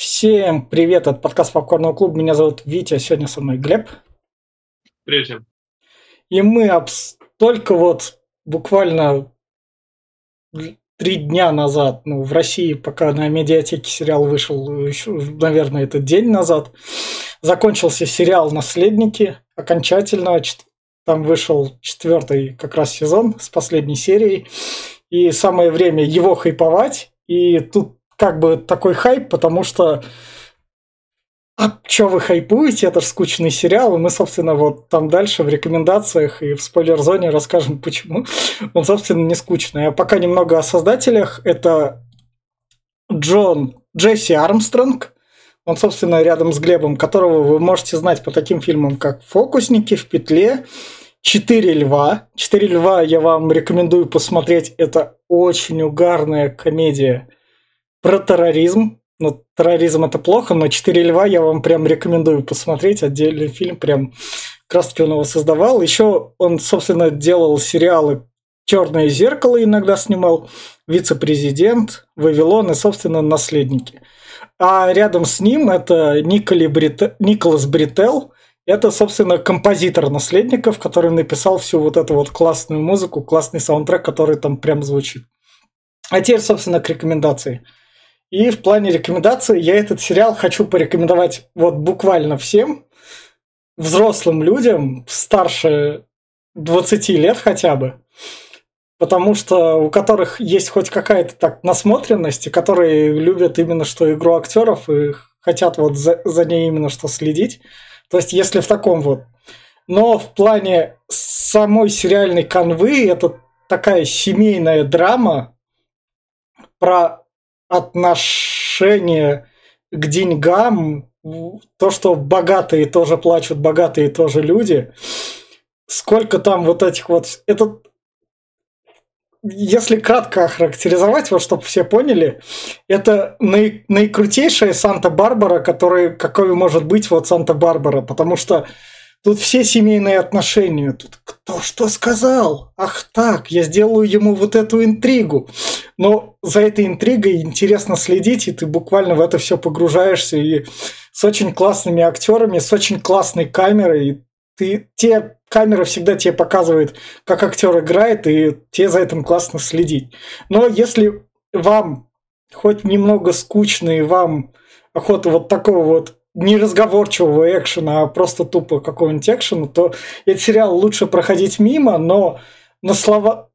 Всем привет, от подкаст Попкорного клуба. Меня зовут Витя, сегодня со мной Глеб. Привет всем. И мы обс- только вот буквально три дня назад, ну, в России, пока на медиатеке сериал вышел, еще, наверное, этот день назад, закончился сериал «Наследники» окончательно. Там вышел четвертый как раз сезон с последней серией. И самое время его хайповать. И тут как бы такой хайп, потому что а что вы хайпуете, это же скучный сериал, и мы, собственно, вот там дальше в рекомендациях и в спойлер-зоне расскажем, почему он, собственно, не скучный. А пока немного о создателях. Это Джон Джесси Армстронг, он, собственно, рядом с Глебом, которого вы можете знать по таким фильмам, как «Фокусники», «В петле», «Четыре льва». «Четыре льва» я вам рекомендую посмотреть. Это очень угарная комедия про терроризм. Ну, терроризм это плохо, но «Четыре льва» я вам прям рекомендую посмотреть. Отдельный фильм, прям как он его создавал. Еще он, собственно, делал сериалы «Черное зеркало» иногда снимал, «Вице-президент», «Вавилон» и, собственно, «Наследники». А рядом с ним это Брит... Николас Брител, это, собственно, композитор «Наследников», который написал всю вот эту вот классную музыку, классный саундтрек, который там прям звучит. А теперь, собственно, к рекомендации – и в плане рекомендаций я этот сериал хочу порекомендовать вот буквально всем взрослым людям, старше 20 лет хотя бы, потому что у которых есть хоть какая-то так насмотренность, и которые любят именно что игру актеров и хотят вот за, за ней именно что следить. То есть если в таком вот. Но в плане самой сериальной канвы это такая семейная драма про отношение к деньгам, то, что богатые тоже плачут, богатые тоже люди. Сколько там вот этих вот... Это, если кратко охарактеризовать, вот чтобы все поняли, это наи, наикрутейшая Санта-Барбара, который, какой может быть вот Санта-Барбара, потому что Тут все семейные отношения. Тут кто что сказал? Ах так, я сделаю ему вот эту интригу. Но за этой интригой интересно следить, и ты буквально в это все погружаешься. И с очень классными актерами, с очень классной камерой. И ты, те камера всегда тебе показывает, как актер играет, и тебе за этим классно следить. Но если вам хоть немного скучно, и вам охота вот такого вот не разговорчивого экшена, а просто тупо какого-нибудь экшена, то этот сериал лучше проходить мимо, но на слова...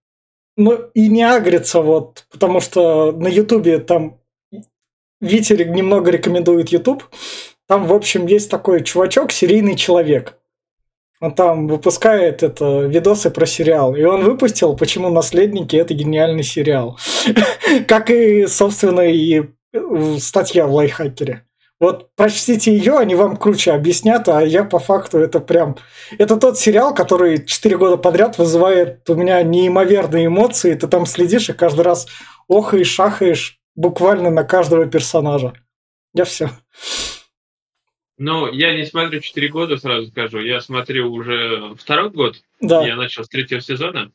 Ну и не агриться вот, потому что на Ютубе там Витя немного рекомендует Ютуб. Там, в общем, есть такой чувачок, серийный человек. Он там выпускает это видосы про сериал. И он выпустил, почему «Наследники» — это гениальный сериал. Как и, собственно, и статья в лайфхакере. Вот прочтите ее, они вам круче объяснят, а я по факту это прям... Это тот сериал, который 4 года подряд вызывает у меня неимоверные эмоции. Ты там следишь и каждый раз охаешь, шахаешь буквально на каждого персонажа. Я все. Ну, я не смотрю 4 года, сразу скажу. Я смотрю уже второй год. Да. Я начал с третьего сезона.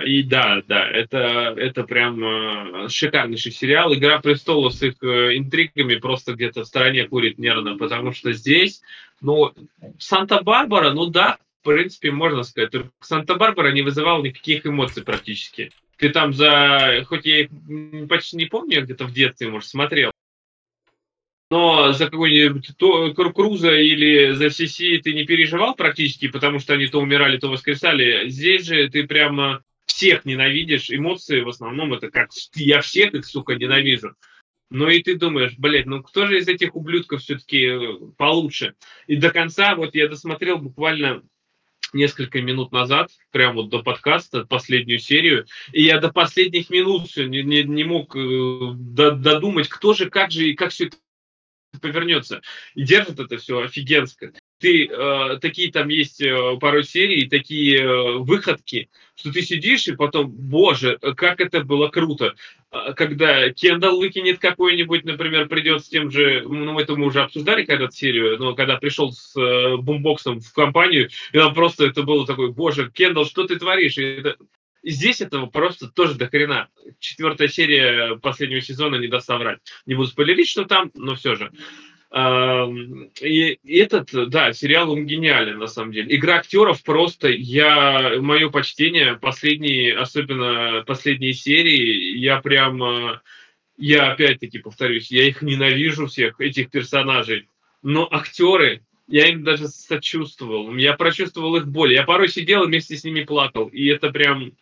И да, да, это, это прям э, шикарнейший сериал. Игра престолов с их э, интригами просто где-то в стороне курит нервно, потому что здесь, ну, Санта-Барбара, ну да, в принципе, можно сказать, только Санта-Барбара не вызывал никаких эмоций практически. Ты там за, хоть я почти не помню, где-то в детстве, может, смотрел, но за какой-нибудь Круза или за Сиси ты не переживал практически, потому что они то умирали, то воскресали. Здесь же ты прямо всех ненавидишь, эмоции в основном это как я всех их, сука, ненавижу. Ну и ты думаешь, блядь, ну кто же из этих ублюдков все-таки э, получше? И до конца, вот я досмотрел буквально несколько минут назад, прямо вот до подкаста, последнюю серию, и я до последних минут все не, не, не мог э, додумать, кто же, как же и как все это повернется. И держит это все офигенско ты э, такие там есть э, пару серий, такие э, выходки, что ты сидишь и потом, боже, как это было круто. А, когда Кендалл выкинет какой-нибудь, например, придет с тем же, ну, это мы уже обсуждали когда-то серию, но когда пришел с э, бумбоксом в компанию, и там просто это было такой, боже, Кендалл, что ты творишь? И это, Здесь этого просто тоже до хрена. Четвертая серия последнего сезона не даст соврать. Не буду спойлерить, что там, но все же. И этот, да, сериал он гениален, на самом деле. Игра актеров просто, я, мое почтение, последние, особенно последние серии, я прям, э, я опять-таки повторюсь, я их ненавижу всех, этих персонажей. Но актеры, я им даже сочувствовал, я прочувствовал их боль. Я порой сидел и вместе с ними плакал. И это прям,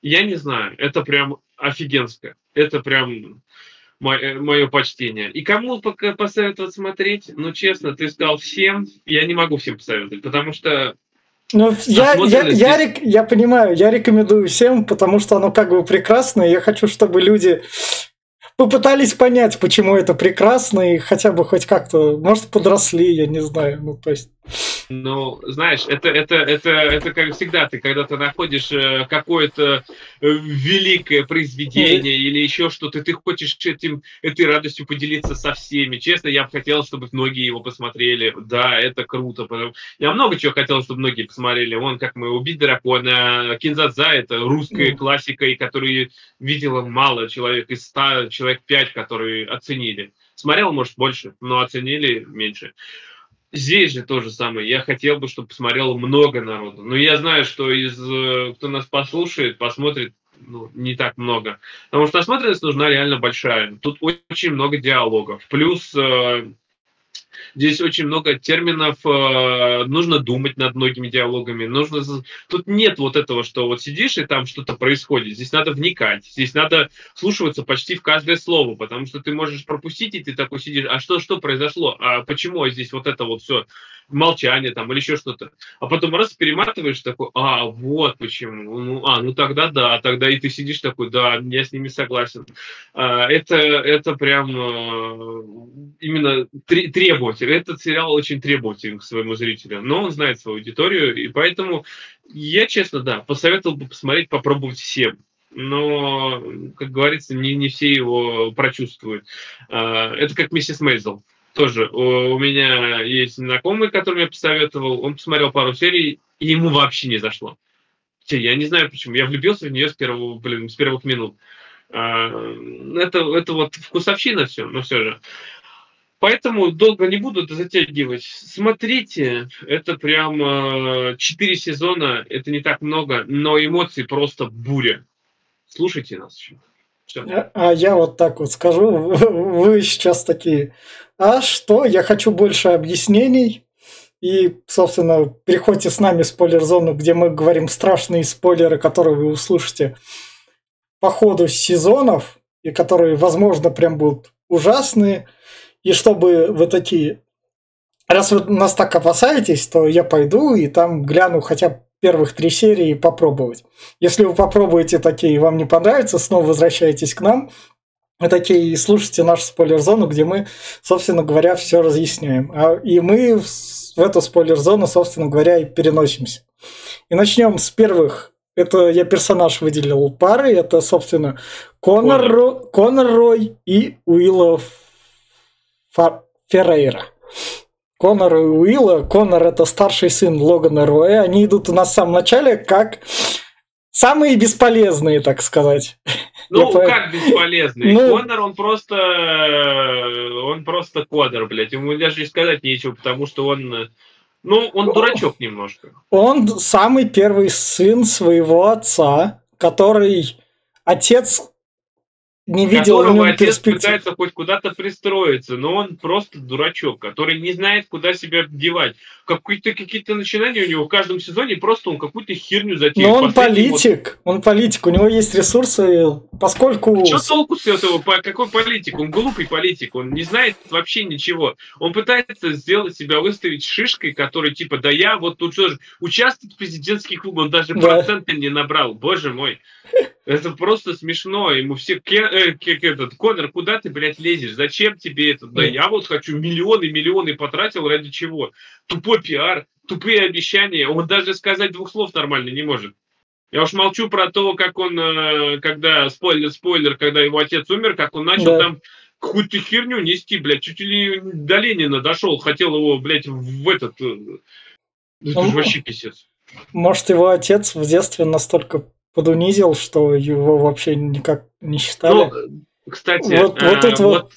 я не знаю, это прям офигенское. Это прям мое почтение. И кому пока посоветовать смотреть? Ну, честно, ты сказал всем. Я не могу всем посоветовать, потому что ну, я, я, здесь... я, рек, я понимаю, я рекомендую всем, потому что оно как бы прекрасно, и я хочу, чтобы люди попытались понять, почему это прекрасно, и хотя бы хоть как-то, может, подросли, я не знаю, ну, то есть... Ну, знаешь, это, это, это, это как всегда, ты когда ты находишь э, какое-то э, великое произведение или еще что-то, ты хочешь этим, этой радостью поделиться со всеми. Честно, я бы хотел, чтобы многие его посмотрели. Да, это круто. Я много чего хотел, чтобы многие посмотрели. Вон, как мы «Убить дракона», «Кинзадза» — это русская классика, и которую видела мало человек, из ста человек пять, которые оценили. Смотрел, может, больше, но оценили меньше. Здесь же то же самое. Я хотел бы, чтобы посмотрело много народу. Но я знаю, что из э, кто нас послушает, посмотрит ну, не так много. Потому что насмотренность нужна реально большая. Тут очень много диалогов. Плюс э, Здесь очень много терминов, э, нужно думать над многими диалогами. Нужно... Тут нет вот этого, что вот сидишь и там что-то происходит. Здесь надо вникать, здесь надо слушаться почти в каждое слово, потому что ты можешь пропустить, и ты такой сидишь, а что, что произошло? А почему здесь вот это вот все? молчание там или еще что-то. А потом раз перематываешь такой, а, вот почему. Ну, а, ну тогда да, тогда и ты сидишь такой, да, я с ними согласен. А, это, это прям а, именно требователь. Этот сериал очень требователен к своему зрителю, но он знает свою аудиторию, и поэтому я, честно, да, посоветовал бы посмотреть, попробовать всем но, как говорится, не, не все его прочувствуют. А, это как миссис Мейзел тоже у, меня есть знакомый, который мне посоветовал, он посмотрел пару серий, и ему вообще не зашло. Я не знаю почему, я влюбился в нее с, первого, блин, с первых минут. А, это, это вот вкусовщина все, но все же. Поэтому долго не буду затягивать. Смотрите, это прям а, четыре сезона, это не так много, но эмоций просто буря. Слушайте нас еще. А, а я вот так вот скажу, вы сейчас такие, а что, я хочу больше объяснений, и, собственно, переходите с нами в спойлер-зону, где мы говорим страшные спойлеры, которые вы услышите по ходу сезонов, и которые, возможно, прям будут ужасные. И чтобы вы такие, раз вы нас так опасаетесь, то я пойду и там гляну хотя бы первых три серии попробовать. Если вы попробуете такие и вам не понравится, снова возвращайтесь к нам. Вы такие слушайте нашу спойлер-зону, где мы, собственно говоря, все разъясняем. А, и мы в эту спойлер-зону, собственно говоря, и переносимся. И начнем с первых. Это я персонаж выделил пары. Это, собственно, Конор, Конор. Ро, Конор Рой и Уилла Феррейра. Конор и Уилла. Конор это старший сын Логана Роя. Они идут у нас в самом начале как самые бесполезные, так сказать. Ну, Я как бесполезный? Ну... Конор, он просто... Он просто Конор, блядь. Ему даже и сказать нечего, потому что он... Ну, он дурачок немножко. Он самый первый сын своего отца, который... Отец не видел нем отец пытается хоть куда-то пристроиться, но он просто дурачок, который не знает, куда себя девать. Какие-то какие-то начинания у него в каждом сезоне, просто он какую-то херню затеял. Но он политик, вот... он политик, у него есть ресурсы, поскольку... Что толку с этого? Какой политик? Он глупый политик, он не знает вообще ничего. Он пытается сделать себя, выставить шишкой, который типа, да я вот тут что же, участвует в президентских выборах, он даже да. процента не набрал, боже мой. Это просто смешно. Ему все... Э, этот, Конор, куда ты, блядь, лезешь? Зачем тебе это? Да я вот хочу миллионы, миллионы потратил ради чего? Тупой пиар, тупые обещания. Он даже сказать двух слов нормально не может. Я уж молчу про то, как он, э, когда, спойлер, спойлер, когда его отец умер, как он начал да. там какую-то херню нести, блядь, чуть ли до Ленина дошел, хотел его, блядь, в этот... Э, это ну, вообще писец. Может, его отец в детстве настолько подунизил, что его вообще никак не считали. Ну, кстати, вот, вот тут вот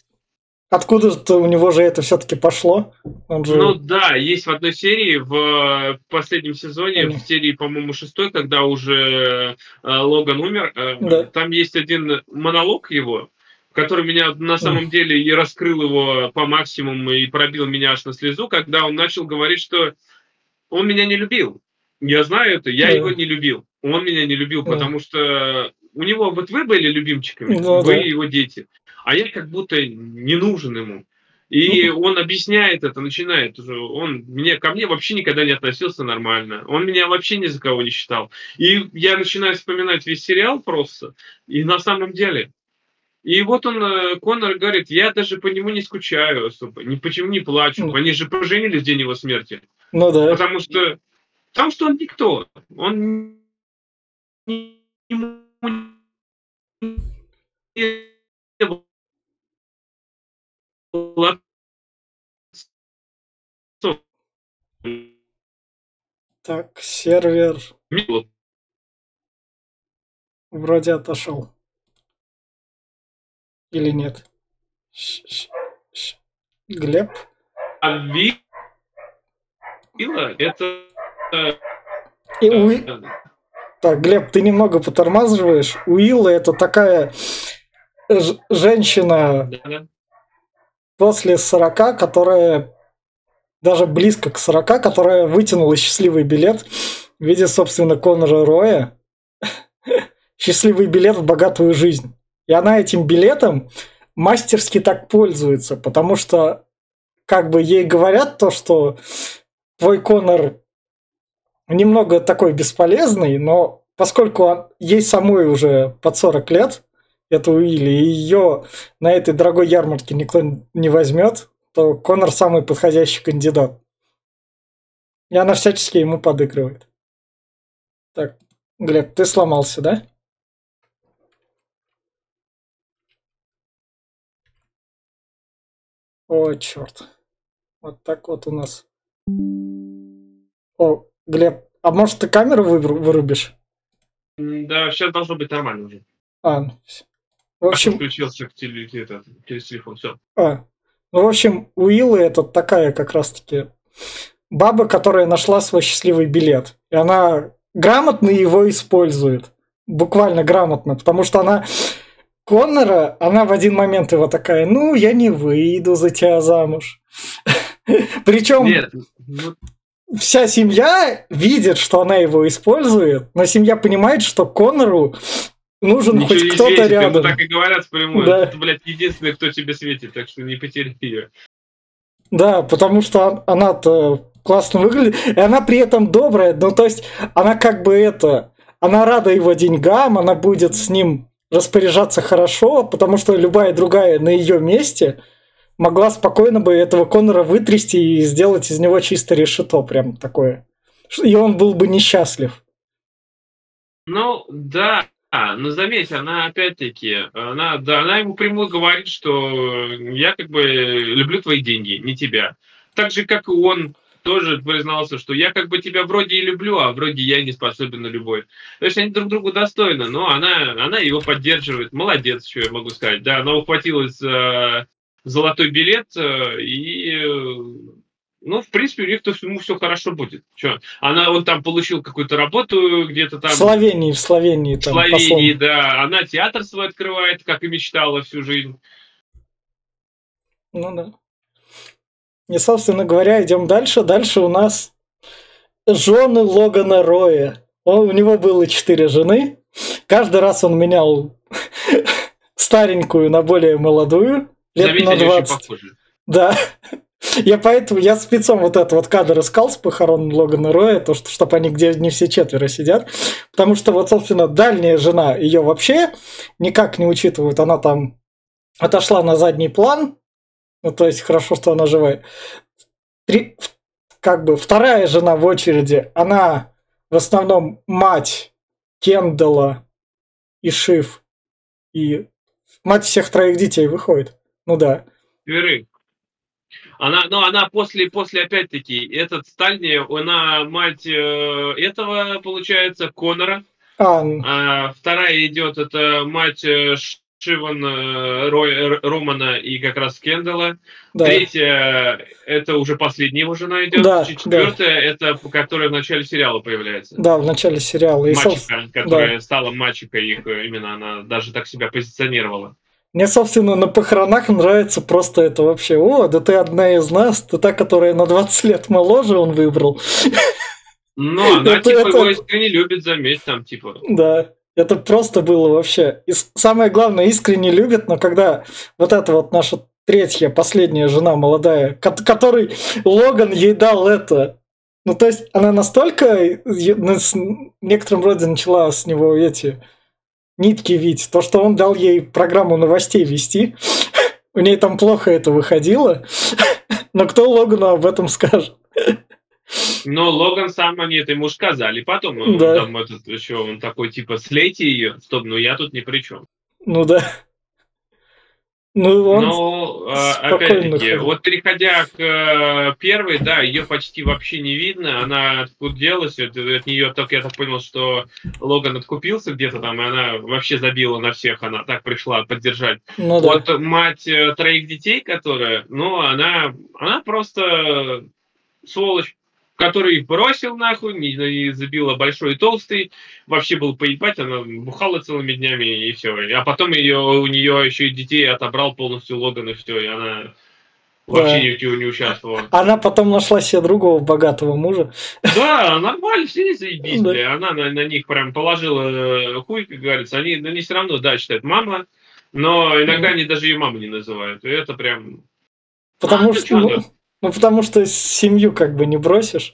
Откуда-то у него же это все-таки пошло? Он же... Ну да, есть в одной серии, в последнем сезоне, mm. в серии, по-моему, шестой, когда уже э, Логан умер, э, да. там есть один монолог его, который меня на самом mm. деле и раскрыл его по максимуму и пробил меня аж на слезу, когда он начал говорить, что он меня не любил. Я знаю это, я yeah. его не любил. Он меня не любил, потому что у него вот вы были любимчиками, ну, вы да. его дети а я как будто не нужен ему. И ну, он объясняет это, начинает уже. Он мне, ко мне вообще никогда не относился нормально. Он меня вообще ни за кого не считал. И я начинаю вспоминать весь сериал просто. И на самом деле. И вот он, э, Конор говорит, я даже по нему не скучаю особо. Ни почему не плачу. Ну. Они же поженились в день его смерти. Ну да. Потому что, потому что он никто. Он не, так, сервер вроде отошел. Или нет? Ш -ш -ш Глеб? А Вилла это... И Уи... Так, Глеб, ты немного потормаживаешь. Уилла это такая женщина, да -да после 40, которая даже близко к 40, которая вытянула счастливый билет в виде, собственно, Конора Роя. счастливый билет в богатую жизнь. И она этим билетом мастерски так пользуется, потому что как бы ей говорят то, что твой Конор немного такой бесполезный, но поскольку ей самой уже под 40 лет, эту Уилли, и ее на этой дорогой ярмарке никто не возьмет, то Конор самый подходящий кандидат. И она всячески ему подыгрывает. Так, Глеб, ты сломался, да? О, черт. Вот так вот у нас. О, Глеб, а может ты камеру вырубишь? Да, сейчас должно быть нормально уже. А, ну, в общем... Включился к теле, это, через телефон, все. А, ну, в общем, Уиллы это такая как раз-таки баба, которая нашла свой счастливый билет. И она грамотно его использует. Буквально грамотно, потому что она Коннора, она в один момент его такая, ну, я не выйду за тебя замуж. Причем Нет, ну... вся семья видит, что она его использует, но семья понимает, что Коннору Нужен Ничего хоть кто-то рядом. так и говорят впрямую. Да. Это, блядь, единственный, кто тебе светит, так что не потеряй ее. Да, потому что она-то классно выглядит, и она при этом добрая, ну то есть она как бы это, она рада его деньгам, она будет с ним распоряжаться хорошо, потому что любая другая на ее месте могла спокойно бы этого Конора вытрясти и сделать из него чисто решето, прям такое. И он был бы несчастлив. Ну, да, а, ну заметь, она опять-таки, она, да, она ему прямую говорит, что я как бы люблю твои деньги, не тебя. Так же, как и он тоже признался, что я как бы тебя вроде и люблю, а вроде я не способен на любовь. То есть они друг другу достойны, но она, она его поддерживает. Молодец, что я могу сказать. Да, она ухватилась за золотой билет э, и ну, в принципе, у них то ему все хорошо будет. Че? Она, он там получил какую-то работу где-то там. В Словении, в Словении. Там, в Словении, послом. да. Она театр свой открывает, как и мечтала всю жизнь. Ну да. И, собственно говоря, идем дальше. Дальше у нас жены Логана Роя. Он, у него было четыре жены. Каждый раз он менял старенькую на более молодую. Лет на 20. Да. Я поэтому, я спецом вот этот вот кадр искал с похорон Логана Роя, то, что, чтобы они где не все четверо сидят, потому что вот, собственно, дальняя жена ее вообще никак не учитывают, она там отошла на задний план, ну, то есть хорошо, что она живая. Три, как бы вторая жена в очереди, она в основном мать Кендала и Шиф, и мать всех троих детей выходит. Ну да. Веры. Она, ну, она после, после опять-таки, этот Стальни, она мать э, этого, получается, Конора. А, А вторая идет, это мать э, Шиван э, Рой- Романа и как раз Кендала. да. Третья, это уже последняя его жена идет. Да, Четвертая, это которая в начале сериала появляется. Да, в начале сериала. И, Мачеха, которая стала мачехой их, э, именно она даже так себя позиционировала. Мне, собственно, на похоронах нравится просто это вообще. О, да ты одна из нас, ты та, которая на 20 лет моложе он выбрал. Но она, Это- типа, это- его искренне любит, заметь, там, типа... Да, это просто было вообще. И самое главное, искренне любит, но когда вот эта вот наша третья, последняя жена молодая, ко- которой Логан ей дал это. Ну, то есть она настолько е- на- с некотором роде начала с него эти нитки вить, то, что он дал ей программу новостей вести. У ней там плохо это выходило. Но кто Логану об этом скажет? Но Логан сам они это ему сказали. Потом он Да. там этот еще, он такой, типа, слейте ее. Стоп, ну я тут ни при чем. Ну да. Ну, он... Но, э, опять-таки, вот переходя к э, первой, да, ее почти вообще не видно, она откуделась, от, от нее только я так понял, что Логан откупился где-то там, и она вообще забила на всех, она так пришла поддержать. ну да. Вот мать э, троих детей, которая, ну, она, она просто сволочь, который их бросил нахуй, не, забила большой и толстый, вообще был поебать, она бухала целыми днями и все. А потом ее, у нее еще и детей отобрал полностью Логан и все, и она вообще Да. ни, не участвовала. Она потом нашла себе другого богатого мужа. Да, нормально, все заебись, Да. бля. Она на, на них прям положила э, хуй, как говорится. Они, они все равно, да, считают мама, но иногда они даже ее маму не называют. И это прям... Потому А, что, ну? Ну, потому что семью как бы не бросишь.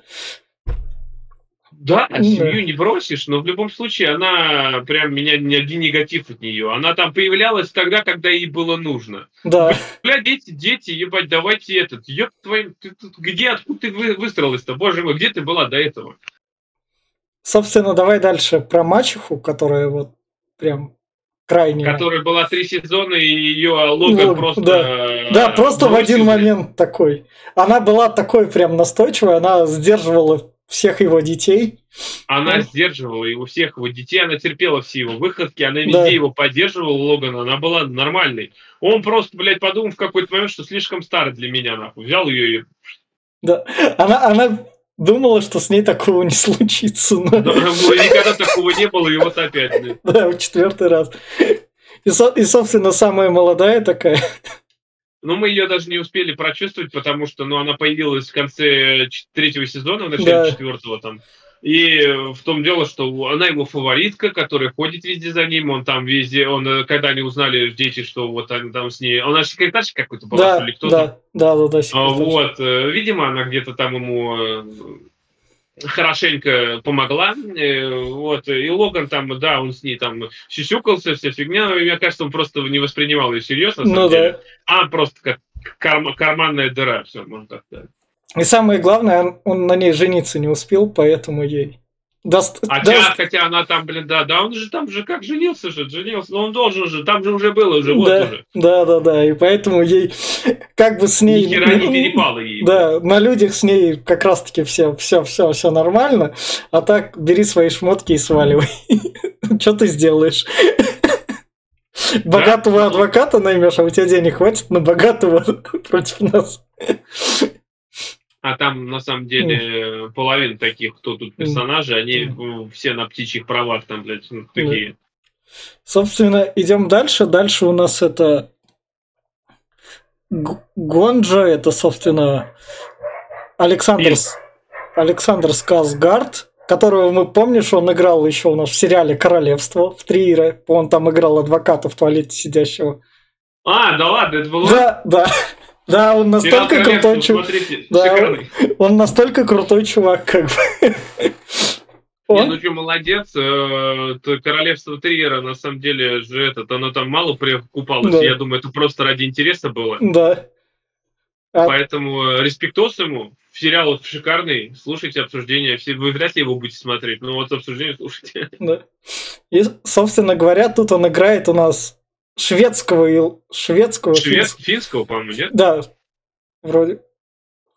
Да, Да. семью не бросишь, но в любом случае она прям меня не один негатив от нее. Она там появлялась тогда, когда ей было нужно. Да, Бля, дети, дети, ебать, давайте этот. Ёб твою, ты тут где, откуда ты вы- выстроилась-то? Боже мой, где ты была до этого? собственно, давай дальше про мачеху, которая вот прям крайне... Которая была три сезона, и ее Логан Логан, просто... да. э, Да, просто в один момент такой. Она была такой прям настойчивой, она сдерживала всех его детей. Она Ну. сдерживала его всех его детей, она терпела все его выходки, она везде Да. его поддерживала, Логана, она была нормальной. Он просто, блядь, подумал в какой-то момент, что слишком старый для меня, нахуй. Взял ее и... Да. Она, она думала, что с ней такого не случится. но- ну, Никогда такого не было, и вот опять. Да, в четвертый раз. И, со- и, собственно, самая молодая такая. Но мы ее даже не успели прочувствовать, потому что, ну, она появилась в конце третьего сезона, в начале Да. четвертого там. И э, в том дело, что она его фаворитка, которая ходит везде за ним, он там везде, он, э, когда они узнали, дети, что вот они там с ней, она секретарша какой-то была, Да, что ли, кто-то. да, да, да, да. А. Вот, э, видимо, она где-то там ему хорошенько помогла. Вот, и Логан там, да, он с ней там сюсюкался, вся фигня. но Мне кажется, он просто не воспринимал ее серьезно, на Ну деле. да. А просто как карма- карманная дыра, все, можно так сказать. И самое главное, он, он на ней жениться не успел, поэтому ей даст... Хотя, даст- хотя она там, блин, да, да, он же там же как женился же, женился, но он должен же, там же уже было, уже вот да, уже. да, да, да. И поэтому ей как бы с ней... Ни хера не перепало ей. Да, на людях с ней как раз-таки все, все, все, все нормально, а так бери свои шмотки и сваливай. Что ты сделаешь? Богатого адвоката наймешь, а у тебя денег хватит на богатого против нас. А там, на самом деле, половина таких, кто тут персонажи, они э, все на птичьих правах там, блядь, ну, такие. Собственно, идем дальше. Дальше у нас это Гонджа, это, собственно, Александр. С- Александр Сказгард, которого мы помнишь, он играл еще у нас в сериале «Королевство» в Триере. Он там играл адвоката в туалете сидящего. А, да ладно, это было... Да, да. Да, он настолько «Королевство», крутой чувак. Смотрите, Да, шикарный. Он настолько крутой чувак, как бы. Не, Он- ну что, молодец. э, Королевство Триера, на самом деле, же этот, оно там мало прикупалось. Да. Я думаю, это просто ради интереса было. Да. А- Поэтому э, респектос ему. Сериал шикарный. Слушайте обсуждение. Вы вряд ли его будете смотреть, но вот обсуждение слушайте. Да. И, собственно говоря, тут он играет у нас шведского и шведского Швед, финского- финского, по-моему, нет? Да, вроде.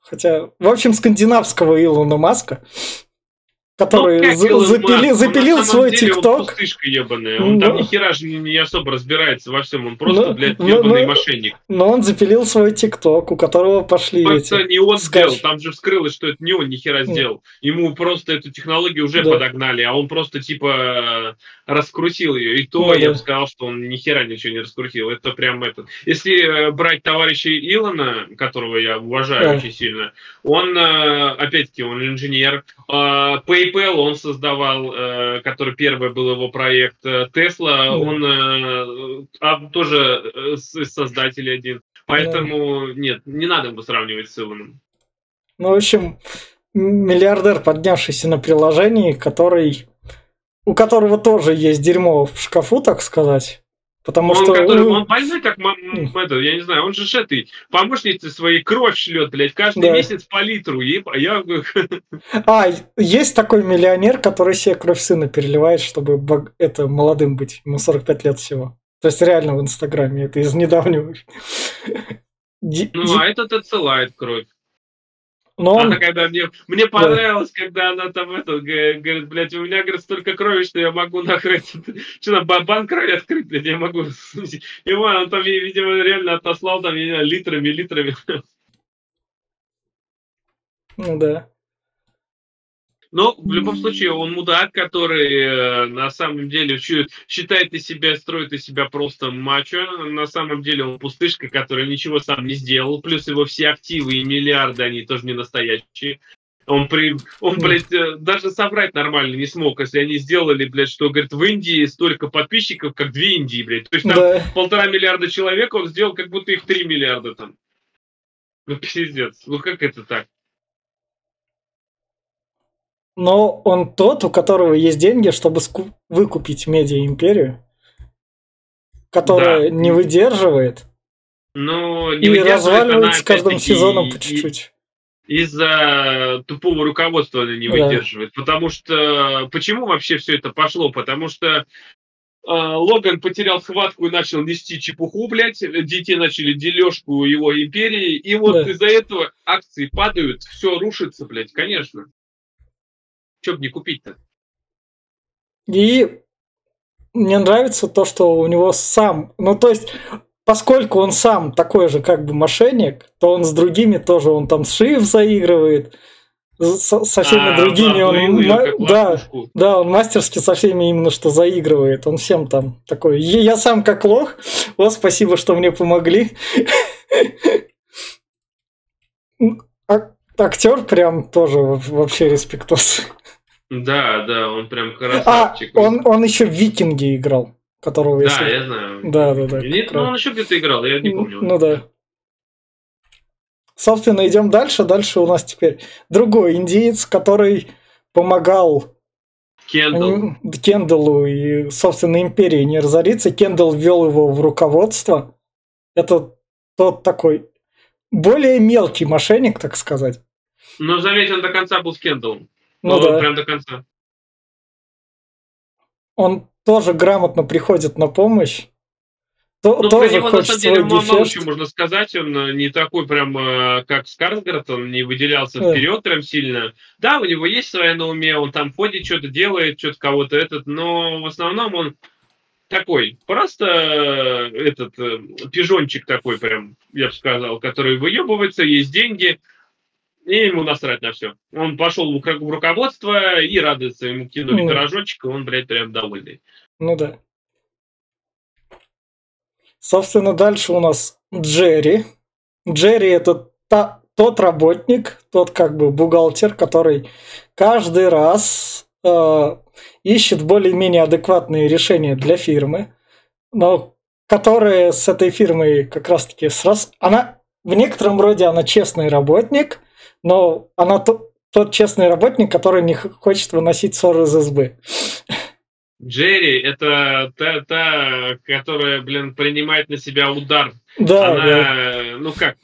Хотя, в общем, скандинавского Илона Маска. Который Ну, запили- он запилил на свой деле, Он ТикТок. пустышка ебаная. Он там ни хера же не, не особо разбирается во всем. Он просто, Ну, блядь, ну, ебаный ну, мошенник. Но он запилил свой ТикТок, у которого пошли Это эти. не он скач. сделал, там же вскрылось, что это не он ни хера Ну. сделал. Ему просто эту технологию уже Да. подогнали, а он просто типа раскрутил ее. И то Ну я да. бы сказал, что он ни хера ничего не раскрутил. Это прям это. Если э, брать товарища Илона, которого я уважаю Да. очень сильно, он, э, опять-таки, он инженер. Э, PayPal он создавал, э, который первый был его проект. Э, Tesla, Да. он э, а, тоже с- из создателей один. Поэтому нет, не надо его сравнивать с Илоном. Ну, в общем, миллиардер, поднявшийся на приложении, который... У которого тоже есть дерьмо в шкафу, так сказать. Потому Он, что... который, он больной, как это, я не знаю, он же ж этой помощнице своей кровь шлет, блядь, каждый Да. месяц по литру. еб- а я А, есть такой миллионер, который себе кровь сына переливает, чтобы это молодым быть. Ему 45 лет всего. То есть реально в Инстаграме. Это из недавнего. Ну, а этот отсылает кровь. Но он... Она когда мне, мне понравилось, когда она там это, говорит, блядь, у меня, говорит, столько крови, что я могу нахрать, что ба- банк крови открыть, блядь, я могу. И он там, видимо, реально отослал там, я не знаю, литрами, литрами. Ну да. Но в любом случае он мудак, который э, на самом деле считает из себя, строит из себя просто мачо. На самом деле он пустышка, который ничего сам не сделал. Плюс его все активы и миллиарды, они тоже не настоящие. Он, при, он, блядь, э, даже собрать нормально не смог, если они сделали, блядь, что, говорит, в Индии столько подписчиков, как две Индии, блядь. То есть там Да. полтора миллиарда человек, он сделал, как будто их три миллиарда там. Ну, пиздец. Ну, как это так? Но он тот, у которого есть деньги, чтобы выкупить медиа-империю, которая Да. не выдерживает Ну, не и выдерживает разваливает она, с каждым сезоном по чуть-чуть. из-за тупого руководства она не Да. выдерживает. Потому что... Почему вообще все это пошло? Потому что э, Логан потерял схватку и начал нести чепуху, блядь. Дети начали дележку его империи. И вот Да. из-за этого акции падают, все рушится, блядь, конечно. Че бы не купить-то? И мне нравится то, что у него сам, ну то есть, поскольку он сам такой же как бы мошенник, то он с другими тоже, он там с Шиев заигрывает, со, со всеми А, другими он, как да, да, он мастерски со всеми именно что заигрывает, он всем там такой, «Я- сам как лох, вот спасибо, что мне помогли. Актер прям тоже вообще респектос. Да, да, он прям А, красавчик. он, он еще в Викинге играл, которого Да, если... я знаю. Да, да, да. Нет, ну он еще где-то играл, я не помню. Ну да. Собственно, идем дальше. Дальше у нас теперь другой индиец, который помогал Кендалл. Кендаллу и, собственно, империи не разориться. Кендалл ввел его в руководство. Это тот такой более мелкий мошенник, так сказать. Но заметь, он до конца был с Кендаллом. Ну Вот да. Прям до конца. Он тоже грамотно приходит на помощь. То- Ну, про тоже него, на самом деле, мало чего можно сказать. Он э, не такой прям, э, как Скарсгард, он не выделялся Да. вперед прям сильно. Да, у него есть своя на уме, он там ходит, что-то делает, что-то кого-то этот, но в основном он такой, просто э, этот пижончик такой прям, я бы сказал, который выебывается, есть деньги, и ему насрать на все. Он пошел в ру- в руководство и радуется, ему кинули Ну. пирожочек, и он, блядь, прям довольный. Ну да. Собственно, дальше у нас Джерри. Джерри это та- тот работник, тот как бы бухгалтер, который каждый раз э, ищет более-менее адекватные решения для фирмы, но которые с этой фирмой как раз-таки срас... Она в некотором роде она честный работник, но она то- тот честный работник, который не хочет выносить ссоры из избы. Джерри это та, та, которая, блин, принимает на себя удар. Да, Она, да. ну как,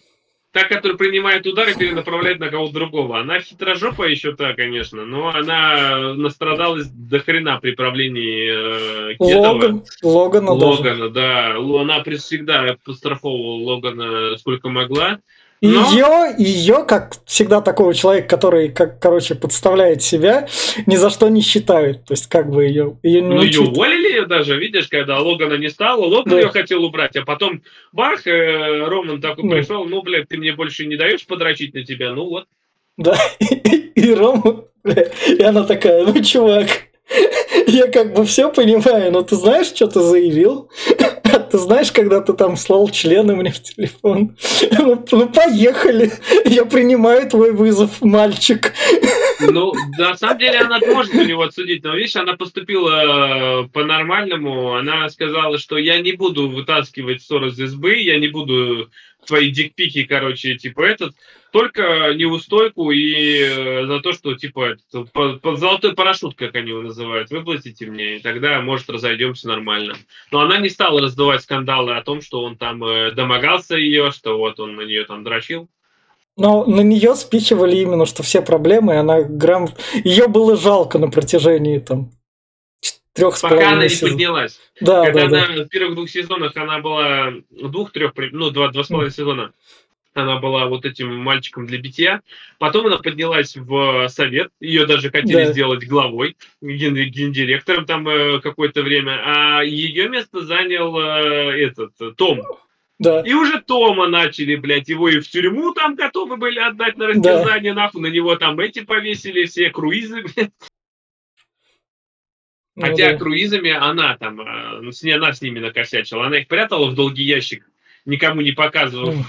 та, которая принимает удар и перенаправляет на кого-то другого. Она хитрожопая еще та, конечно, но она настрадалась до хрена при правлении э, Кедова. Логан, Логана даже. Логана, да. Л- Она всегда постраховывала Логана сколько могла. Но... Ее, ее, как всегда такого человека, который, как, короче, подставляет себя, ни за что не считают. То есть, как бы ее, ее не Ну, ее уволили ее даже, видишь, когда Логана не стало, Логан да. ее хотел убрать, а потом бах, э, Роман такой да. пришел, ну, блядь, ты мне больше не даешь подрочить на тебя, ну вот. Да, и Рома, и она такая, ну, чувак, я как бы все понимаю, но ты знаешь, что ты заявил? Ты знаешь, когда ты там слал члены мне в телефон? Ну, ну поехали. Я принимаю твой вызов, мальчик. Ну, на самом деле она может у него отсудить, но видишь, она поступила э, по-нормальному. Она сказала, что я не буду вытаскивать ссор из избы, я не буду твои дикпики, короче, типа этот, только неустойку и э, за то, что, типа, этот, по, по, золотой парашют, как они его называют, выплатите мне, и тогда, может, разойдемся нормально. Но она не стала раздувать скандалы о том, что он там э, домогался ее, что вот он на нее там дрочил. Но на нее спичивали именно, что все проблемы, и она грамм... Ее было жалко на протяжении там трех с Пока она не сезон. поднялась. Да, Когда да, она да. в первых двух сезонах она была двух-трех, ну, два, два с половиной сезона. Она была вот этим мальчиком для битья. Потом она поднялась в совет. Ее даже хотели да. сделать главой, ген гендиректором там э, какое-то время. А ее место занял э, этот Том. Да. И уже Тома начали, блядь, его и в тюрьму там готовы были отдать на растерзание, да. нахуй, на него там эти повесили, все круизы, блядь. Ну, Хотя да. круизами она там, э, с ней, она с ними накосячила. Она их прятала в долгий ящик, никому не показывала. Ну.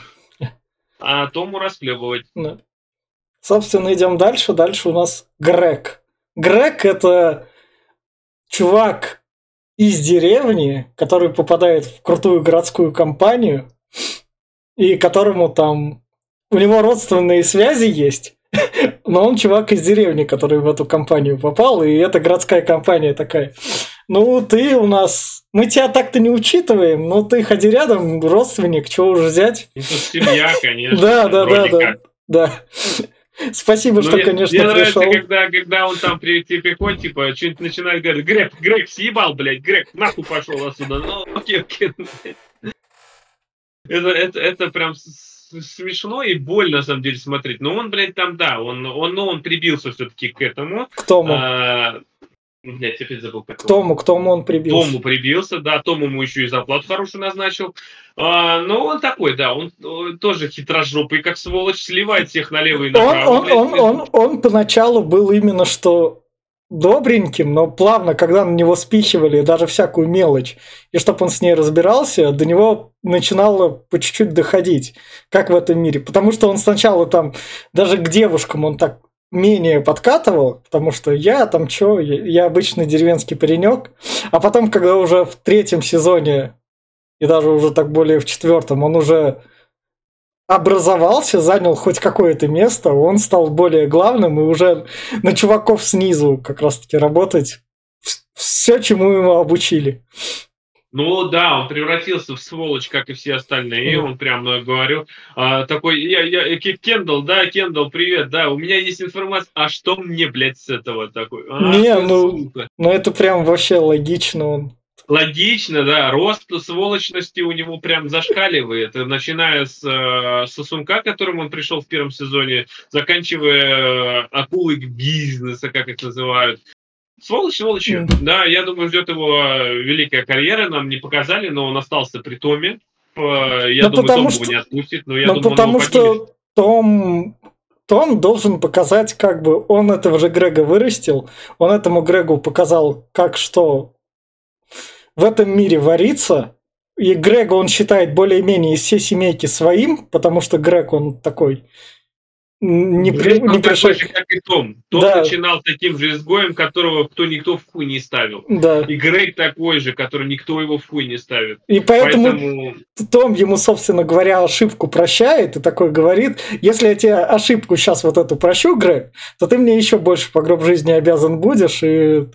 А Тому расплевывать. Да. Собственно, идем дальше. Дальше у нас Грег. Грег это чувак из деревни, который попадает в крутую городскую компанию, и которому там... У него родственные связи есть, но он чувак из деревни, который в эту компанию попал, и эта городская компания такая. Ну, ты у нас... Мы тебя так-то не учитываем, но ты ходи рядом, родственник, чего уже взять? Это семья, конечно. Да, да, да, да. Да. Спасибо, Но что, мне, конечно, мне пришел. Нравится, когда, когда он там при, приходит, типа, что-нибудь начинает говорить, Грег, Грег, съебал, блядь, Грег, нахуй пошел отсюда. Ну, окей, окей. Это, это, это прям смешно и больно, на самом деле, смотреть. Но он, блядь, там, да, он, он, ну, он прибился все-таки к этому. К тому. А, Блять, опять забыл. К тому, к тому он прибился. Тому прибился, да, Тому ему еще и зарплату хорошую назначил. А, ну, он такой, да, он, он тоже хитрожопый, как сволочь, сливает всех налево и направо. Он, он, он, он, он поначалу был именно что добреньким, но плавно, когда на него спихивали даже всякую мелочь, и чтобы он с ней разбирался, до него начинало по чуть-чуть доходить, как в этом мире. Потому что он сначала там, даже к девушкам он так менее подкатывал, потому что я там чё, я, обычный деревенский паренек, а потом, когда уже в третьем сезоне, и даже уже так более в четвертом, он уже образовался, занял хоть какое-то место, он стал более главным и уже на чуваков снизу как раз-таки работать. Все, чему ему обучили. Ну да, он превратился в сволочь, как и все остальные. И он прям ну, говорю, а, такой, я, я, Кендалл, да, Кендалл, привет, да, у меня есть информация. А что мне, блядь, с этого такой? А, Не, ну, ну это прям вообще логично. Он Логично, да. Рост сволочности у него прям зашкаливает. Начиная с э, сосунка, к которому он пришел в первом сезоне, заканчивая э, акулой бизнеса, как их называют. Сволочь, сволочь. Mm. Да, я думаю, ждет его великая карьера. Нам не показали, но он остался при Томе. Я ну, думаю, Том что... его не отпустит, но я ну, думаю, потому что Том Том должен показать, как бы он этого же Грега вырастил, он этому Грегу показал, как что в этом мире варится, и Грега он считает более-менее из всей семейки своим, потому что Грег он такой не, при, не пришел... же, как и Том. Том да. начинал таким же изгоем, которого кто никто в хуй не ставил. Да. И Грег такой же, который никто его в хуй не ставит. И поэтому, поэтому Том ему, собственно говоря, ошибку прощает и такой говорит, если я тебе ошибку сейчас вот эту прощу, Грег, то ты мне еще больше по гроб жизни обязан будешь, и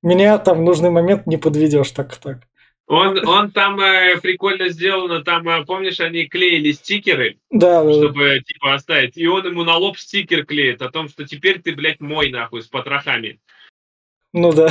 меня там в нужный момент не подведешь так-так. Он, он там э, прикольно сделано, там, э, помнишь, они клеили стикеры, да, чтобы, да. типа, оставить, и он ему на лоб стикер клеит о том, что теперь ты, блядь, мой, нахуй, с потрохами. Ну да.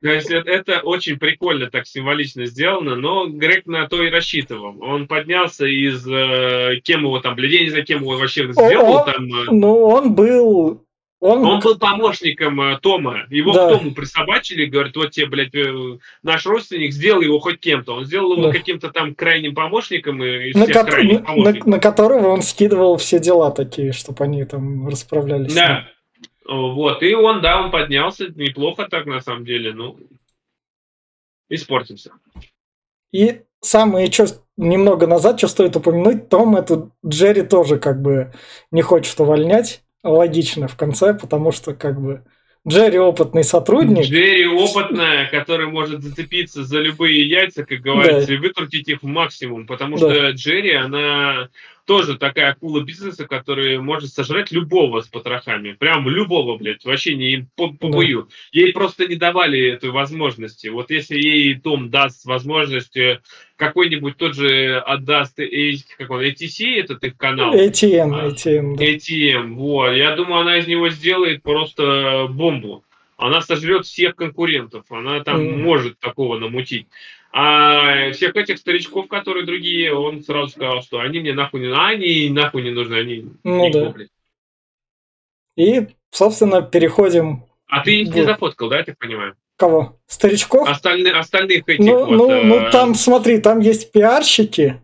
То есть это, это очень прикольно так символично сделано, но Грег на то и рассчитывал. Он поднялся из э, кем его там, блядь, я не знаю, кем его вообще сделал О, там. э, Ну, он был... Он, Он был помощником э, Тома. Его Да. к Тому присобачили, говорят, вот тебе, блядь, э, наш родственник, сделал его хоть кем-то. Он сделал его Да. каким-то там крайним помощником и из на, всех ко- крайних на- помощников. на которого он скидывал все дела такие, чтобы они там расправлялись. Да. Вот. И он, да, он поднялся неплохо так, на самом деле. Ну, испортился. И самое, что немного назад, что стоит упомянуть, Том это Джерри тоже как бы не хочет увольнять. Логично в конце, потому что как бы Джерри опытный сотрудник. Джерри опытная, которая может зацепиться за любые яйца, как говорится, Да. и выкрутить их максимум. Потому Да. что Джерри, она тоже такая акула бизнеса, которая может сожрать любого с потрохами. Прям любого, блядь, вообще не по- побою. Ей просто не давали этой возможности. Вот если ей Том даст возможность, э, какой-нибудь тот же отдаст, э, как он, ATC, этот их канал, ATN, А. ATN, да. ATM, вот. Я думаю, она из него сделает просто бомбу. Она сожрет всех конкурентов. Она там Мгм. может такого намутить. А всех этих старичков, которые другие, он сразу сказал, что они мне нахуй не, они нахуй не нужны, они Ну да. блядь. И, собственно, переходим А ты их не зафоткал, да, я так понимаю? кого? Старичков? Остальных, остальных этих Ну, вот, ну, э, ну, там, смотри, там есть пиарщики,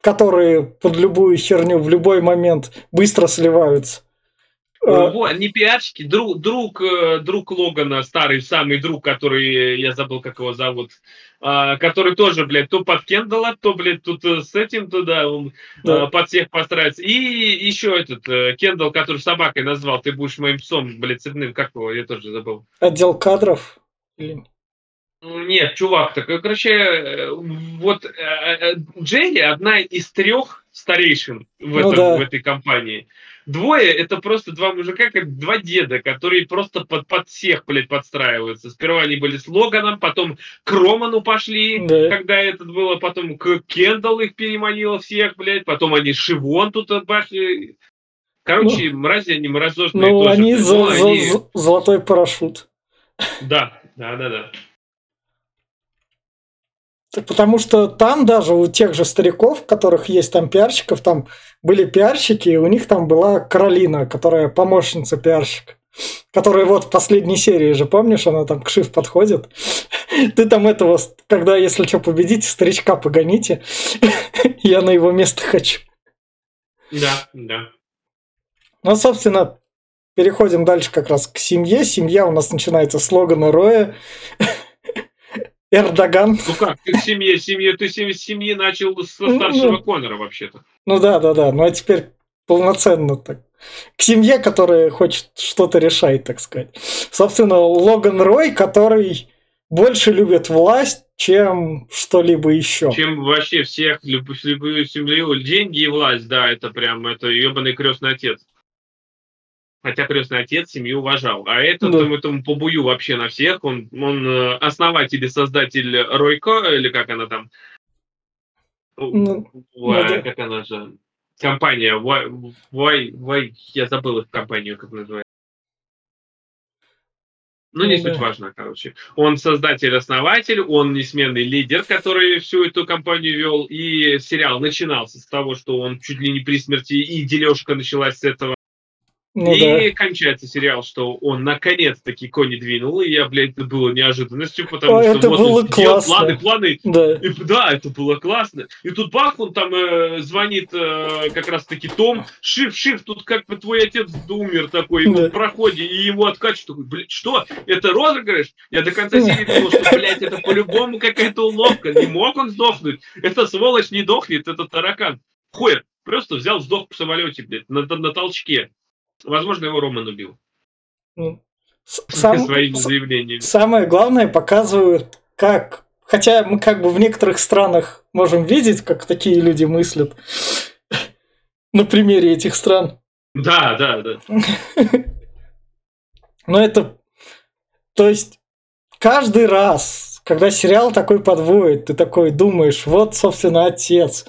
которые под любую херню в любой момент быстро сливаются. Э, вот, не пиарщики, друг, друг, э, друг Логана, старый самый друг, который, я забыл, как его зовут, а, который тоже, блядь, то под Кендала, то, блядь, тут э, с этим туда, он Да. э, под всех постарается. И еще этот э, Кендалл, который собакой назвал, ты будешь моим псом, блядь, цепным, как его, я тоже забыл. Отдел кадров. Или- Нет, чувак, так, короче, вот Джерри одна из трех старейшин в, Ну этом- да. в этой компании. Двое это просто два мужика, как два деда, которые просто под, под всех, блядь, подстраиваются. Сперва они были с Логаном, потом к Роману пошли, Да. когда это было, потом к Кендалл их переманила всех, блядь, потом они Шивон тут отбашли. Короче, мрази они мразожные Ну, тоже. они блядь, за, они- за- золотой парашют. Да, да, да, да. Потому что там даже у тех же стариков, у которых есть там пиарщиков, там были пиарщики, и у них там была Каролина, которая помощница пиарщика. Которая вот в последней серии же, помнишь, она там к Шиф подходит. Ты там этого, когда, если что, победите, старичка погоните. Я на его место хочу. Да, да. Ну, собственно, переходим дальше как раз к семье. Семья у нас начинается с Логана Роя. Эрдоган. Ну как, ты к семье, семье, ты семьи, семьи начал со Ну, старшего ну. Конора вообще-то. Ну да, да, да. Ну а теперь полноценно так. К семье, которая хочет что-то решать, так сказать. Собственно, Логан Рой, который больше любит власть, чем что-либо еще. Чем вообще всех, люб- любую семью, деньги и власть, да, это прям, это ебаный крестный отец. Хотя крестный отец семью уважал. А этот, Да. ему этому побую вообще на всех. Он, он э, основатель и создатель Ройко, или как она там? Ну, Ой, ну да. как она же? Компания, Вай, Вай, Вай, я забыл их компанию, как называется. Ну, не Ну суть да. важно, короче. Он создатель-основатель, он несменный лидер, который всю эту компанию вел. И сериал начинался с того, что он чуть ли не при смерти, и дележка началась с этого. Ну и да. кончается сериал, что он наконец-таки кони двинул, и я, блядь, это было неожиданностью, потому О, что это вот было он сидел, классно. планы, планы, Да. и, да, это было классно. И тут бах, он там э, звонит э, как раз-таки Том. Шиф, Шиф, тут как бы твой отец умер такой Да. в проходе, и его откачивают. Такой, блядь, что? Это розыгрыш? Я до конца серии думал, что, блядь, это по-любому какая-то уловка. Не мог он сдохнуть. Это сволочь не дохнет, это таракан. Хуй, просто взял, сдох в самолете, блядь, на, на толчке. Возможно, его Роман убил. Ну, сам- своими заявлениями. Самое главное, показывают, как... Хотя мы как бы в некоторых странах можем видеть, как такие люди мыслят. На примере этих стран. Да, да, да. Но это... То есть, каждый раз, когда сериал такой подводит, ты такой думаешь, вот, собственно, отец.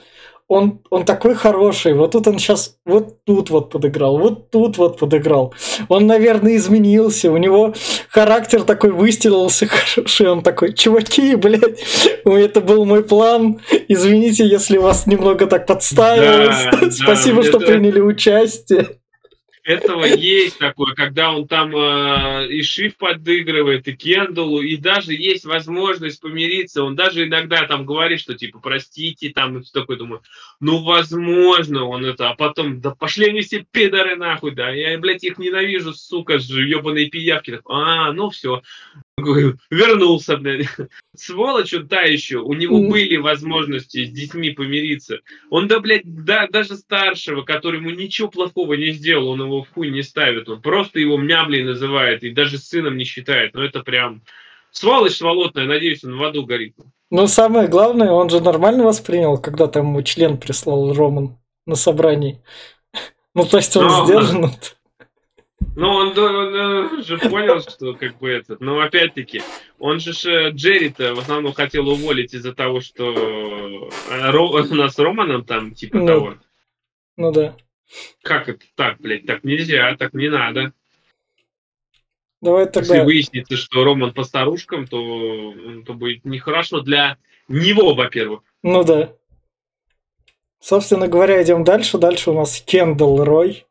Он, он такой хороший, вот тут он сейчас вот тут вот подыграл, вот тут вот подыграл. Он, наверное, изменился, у него характер такой выстелился хороший, он такой, чуваки, блядь, это был мой план, извините, если вас немного так подставилось, да, спасибо, да, что это... приняли участие этого есть такое, когда он там э, и Шиф подыгрывает, и Кендалу, и даже есть возможность помириться. Он даже иногда там говорит, что типа простите, там и все такое. Думаю, ну возможно он это, а потом, да пошли они все пидоры нахуй, да, я, блядь, их ненавижу, сука, ебаные пиявки. А, ну все, вернулся, блядь. Сволочь он та еще. У него были возможности с детьми помириться. Он, да, блядь, да, даже старшего, который ему ничего плохого не сделал, он его в хуй не ставит. Он просто его мяблей называет и даже сыном не считает. Ну, это прям сволочь сволотная. Надеюсь, он в аду горит. Ну, самое главное, он же нормально воспринял, когда там ему член прислал Роман на собрании. Ну, то есть он Но... сдержан. Ну, он, он, он же понял, что как бы этот. Но опять-таки, он же Джерри-то в основном хотел уволить из-за того, что э, Ро, у нас с Романом там, типа ну, того. Ну да. Как это так, блядь? Так нельзя, так не надо. Давай тогда... Если выяснится, что Роман по старушкам, то, то будет нехорошо для него, во-первых. Ну да. Собственно говоря, идем дальше. Дальше у нас Кендалл Рой.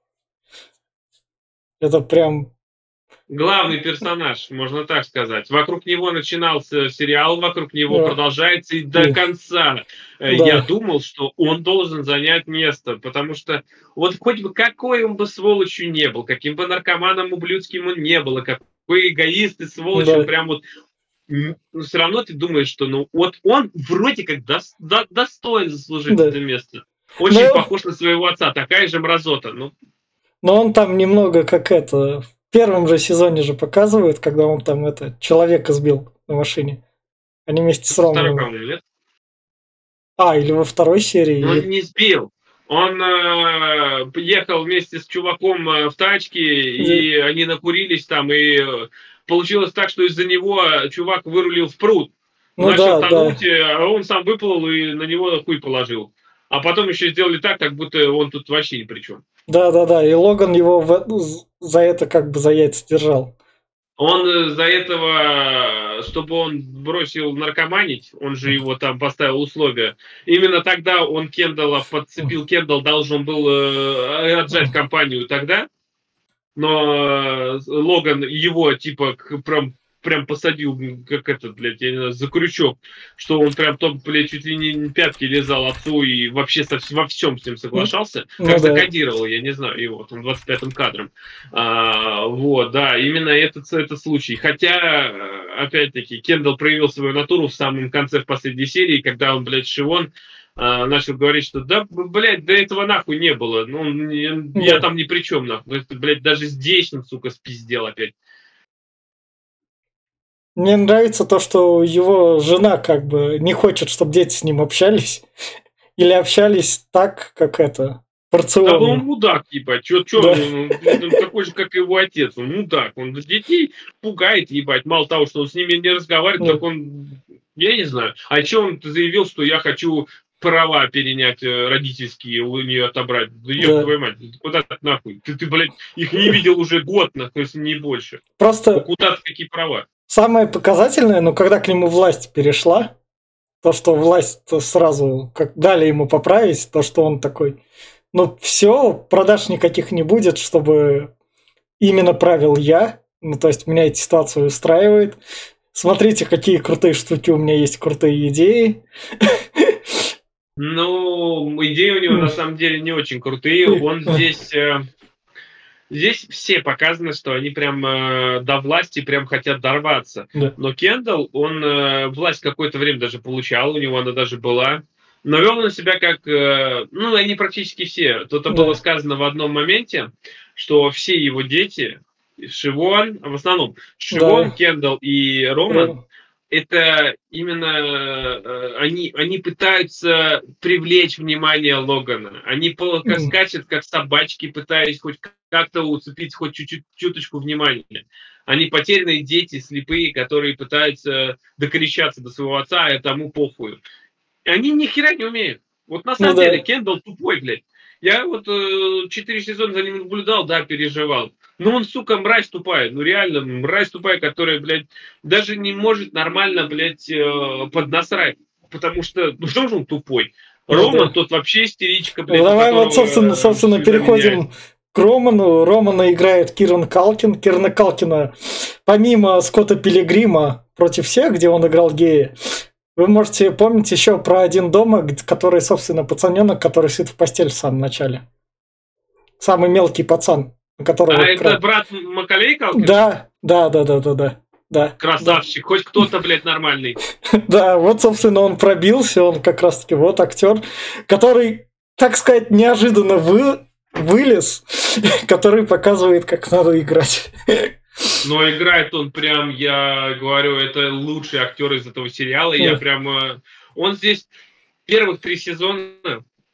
Это прям... Главный персонаж, можно так сказать. Вокруг него начинался сериал, вокруг него да. продолжается и до конца. Э, да. Я думал, что он должен занять место, потому что вот хоть бы какой он бы сволочью не был, каким бы наркоманом ублюдским он не был, какой эгоист и сволочь, да. прям вот но ну, все равно ты думаешь, что ну вот он вроде как до, до, достоин заслужить да. это место. Очень Но... похож на своего отца, такая же мразота. Ну, но он там немного как это... В первом же сезоне же показывают, когда он там это человека сбил на машине. Они вместе с Романом. А, или во второй серии. Он или... не сбил. Он э, ехал вместе с чуваком э, в тачке, и они накурились там, и получилось так, что из-за него чувак вырулил в пруд. Ну, начал да, тонуть, да. а он сам выплыл и на него хуй положил. А потом еще сделали так, как будто он тут вообще ни при чем. Да, да, да. И Логан его в, ну, за это как бы за яйца держал. Он э, за этого, чтобы он бросил наркоманить, он же его там поставил условия. Именно тогда он Кендалла подцепил. Кендалл должен был э, отжать компанию тогда. Но э, Логан его типа прям прям посадил, как это, блядь, я не знаю, за крючок, что он прям там, блядь, чуть ли не пятки лезал отцу и вообще со, во всем с ним соглашался, ну, как да. закодировал, я не знаю, его там 25-м кадром. А, вот, да, именно этот, этот случай. Хотя, опять-таки, Кендалл проявил свою натуру в самом конце, в последней серии, когда он, блядь, Шивон а, начал говорить, что да, блядь, до этого нахуй не было. Ну, я, да. я там ни при чем, нахуй. Блядь, даже здесь он, сука, спиздел опять. Мне нравится то, что его жена как бы не хочет, чтобы дети с ним общались. Или общались так, как это, порционно. Да он мудак, ебать. Чё, чё, да. он, он такой же, как его отец. Он мудак. Он детей пугает, ебать. Мало того, что он с ними не разговаривает, да. так он... Я не знаю. А еще он заявил, что я хочу права перенять э, родительские у нее отобрать. Да, да. твою мать, куда так нахуй? Ты, ты, блядь, их не видел уже год, нахуй, если не больше. Просто... Ну, куда какие права? Самое показательное, ну, когда к нему власть перешла, то, что власть сразу как дали ему поправить, то, что он такой, ну, все, продаж никаких не будет, чтобы именно правил я, ну, то есть меня эта ситуация устраивает. Смотрите, какие крутые штуки у меня есть, крутые идеи. Ну, идеи у него на самом деле не очень крутые. Он здесь э, Здесь все показано, что они прям э, до власти прям хотят дорваться. Да. Но Кендалл, он э, власть какое-то время даже получал, у него она даже была. Но вел он себя как, э, ну, они практически все. То-то да. было сказано в одном моменте, что все его дети, Шивон, в основном, Шивон, да. Кендалл и Роман, да это именно э, они, они пытаются привлечь внимание Логана. Они mm. скачут, как собачки, пытаясь хоть как-то уцепить хоть чуть-чуть чуточку внимания. Они потерянные дети, слепые, которые пытаются докричаться до своего отца, а тому похуй. Они ни хера не умеют. Вот на самом ну, деле да. Кендалл тупой, блядь. Я вот э, четыре сезона за ним наблюдал, да, переживал. Но он, сука, мразь тупая. Ну, реально, мразь тупая, которая, блядь, даже не может нормально, блядь, э, поднасрать. Потому что, ну, что же он тупой? Ну, Роман да. тот вообще истеричка, блядь. Ну, давай вот, собственно, собственно переходим к Роману. Романа играет Киран Калкин. Кирана Калкина, помимо Скотта Пилигрима против всех, где он играл гея, вы можете помнить еще про один дома, который, собственно, пацаненок, который сидит в постель в самом начале. Самый мелкий пацан, которого... А это брат Макалей Калкин? Да, да, да, да, да, да. Да. Красавчик, да. хоть кто-то, блядь, нормальный. Да, вот, собственно, он пробился, он как раз-таки вот актер, который, так сказать, неожиданно вы, вылез, который показывает, как надо играть. Но играет он прям, я говорю, это лучший актер из этого сериала. Я прям... Э, он здесь первых три сезона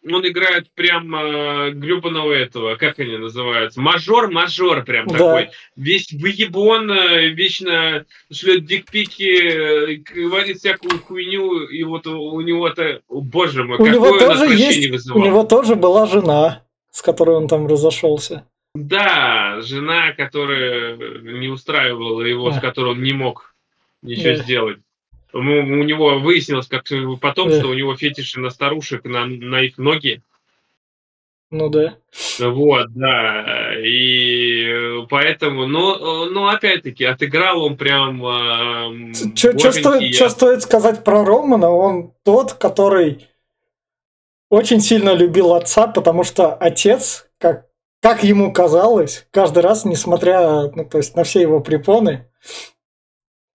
он играет прям э, гребаного этого, как они называются, мажор-мажор прям да. такой. Весь выебон, э, вечно шлет дикпики, э, говорит всякую хуйню, и вот у него-то, боже мой, у какое него тоже есть. У него тоже была жена, с которой он там разошелся. Да, жена, которая не устраивала его, да. с которой он не мог ничего да. сделать. У, у него выяснилось, как потом, да. что у него фетиши на старушек, на, на их ноги. Ну да. Вот, да. И поэтому, но, но опять-таки, отыграл он прям... Э, что стоит, стоит сказать про Романа? Он тот, который очень сильно любил отца, потому что отец, как как ему казалось, каждый раз, несмотря ну, то есть на все его препоны,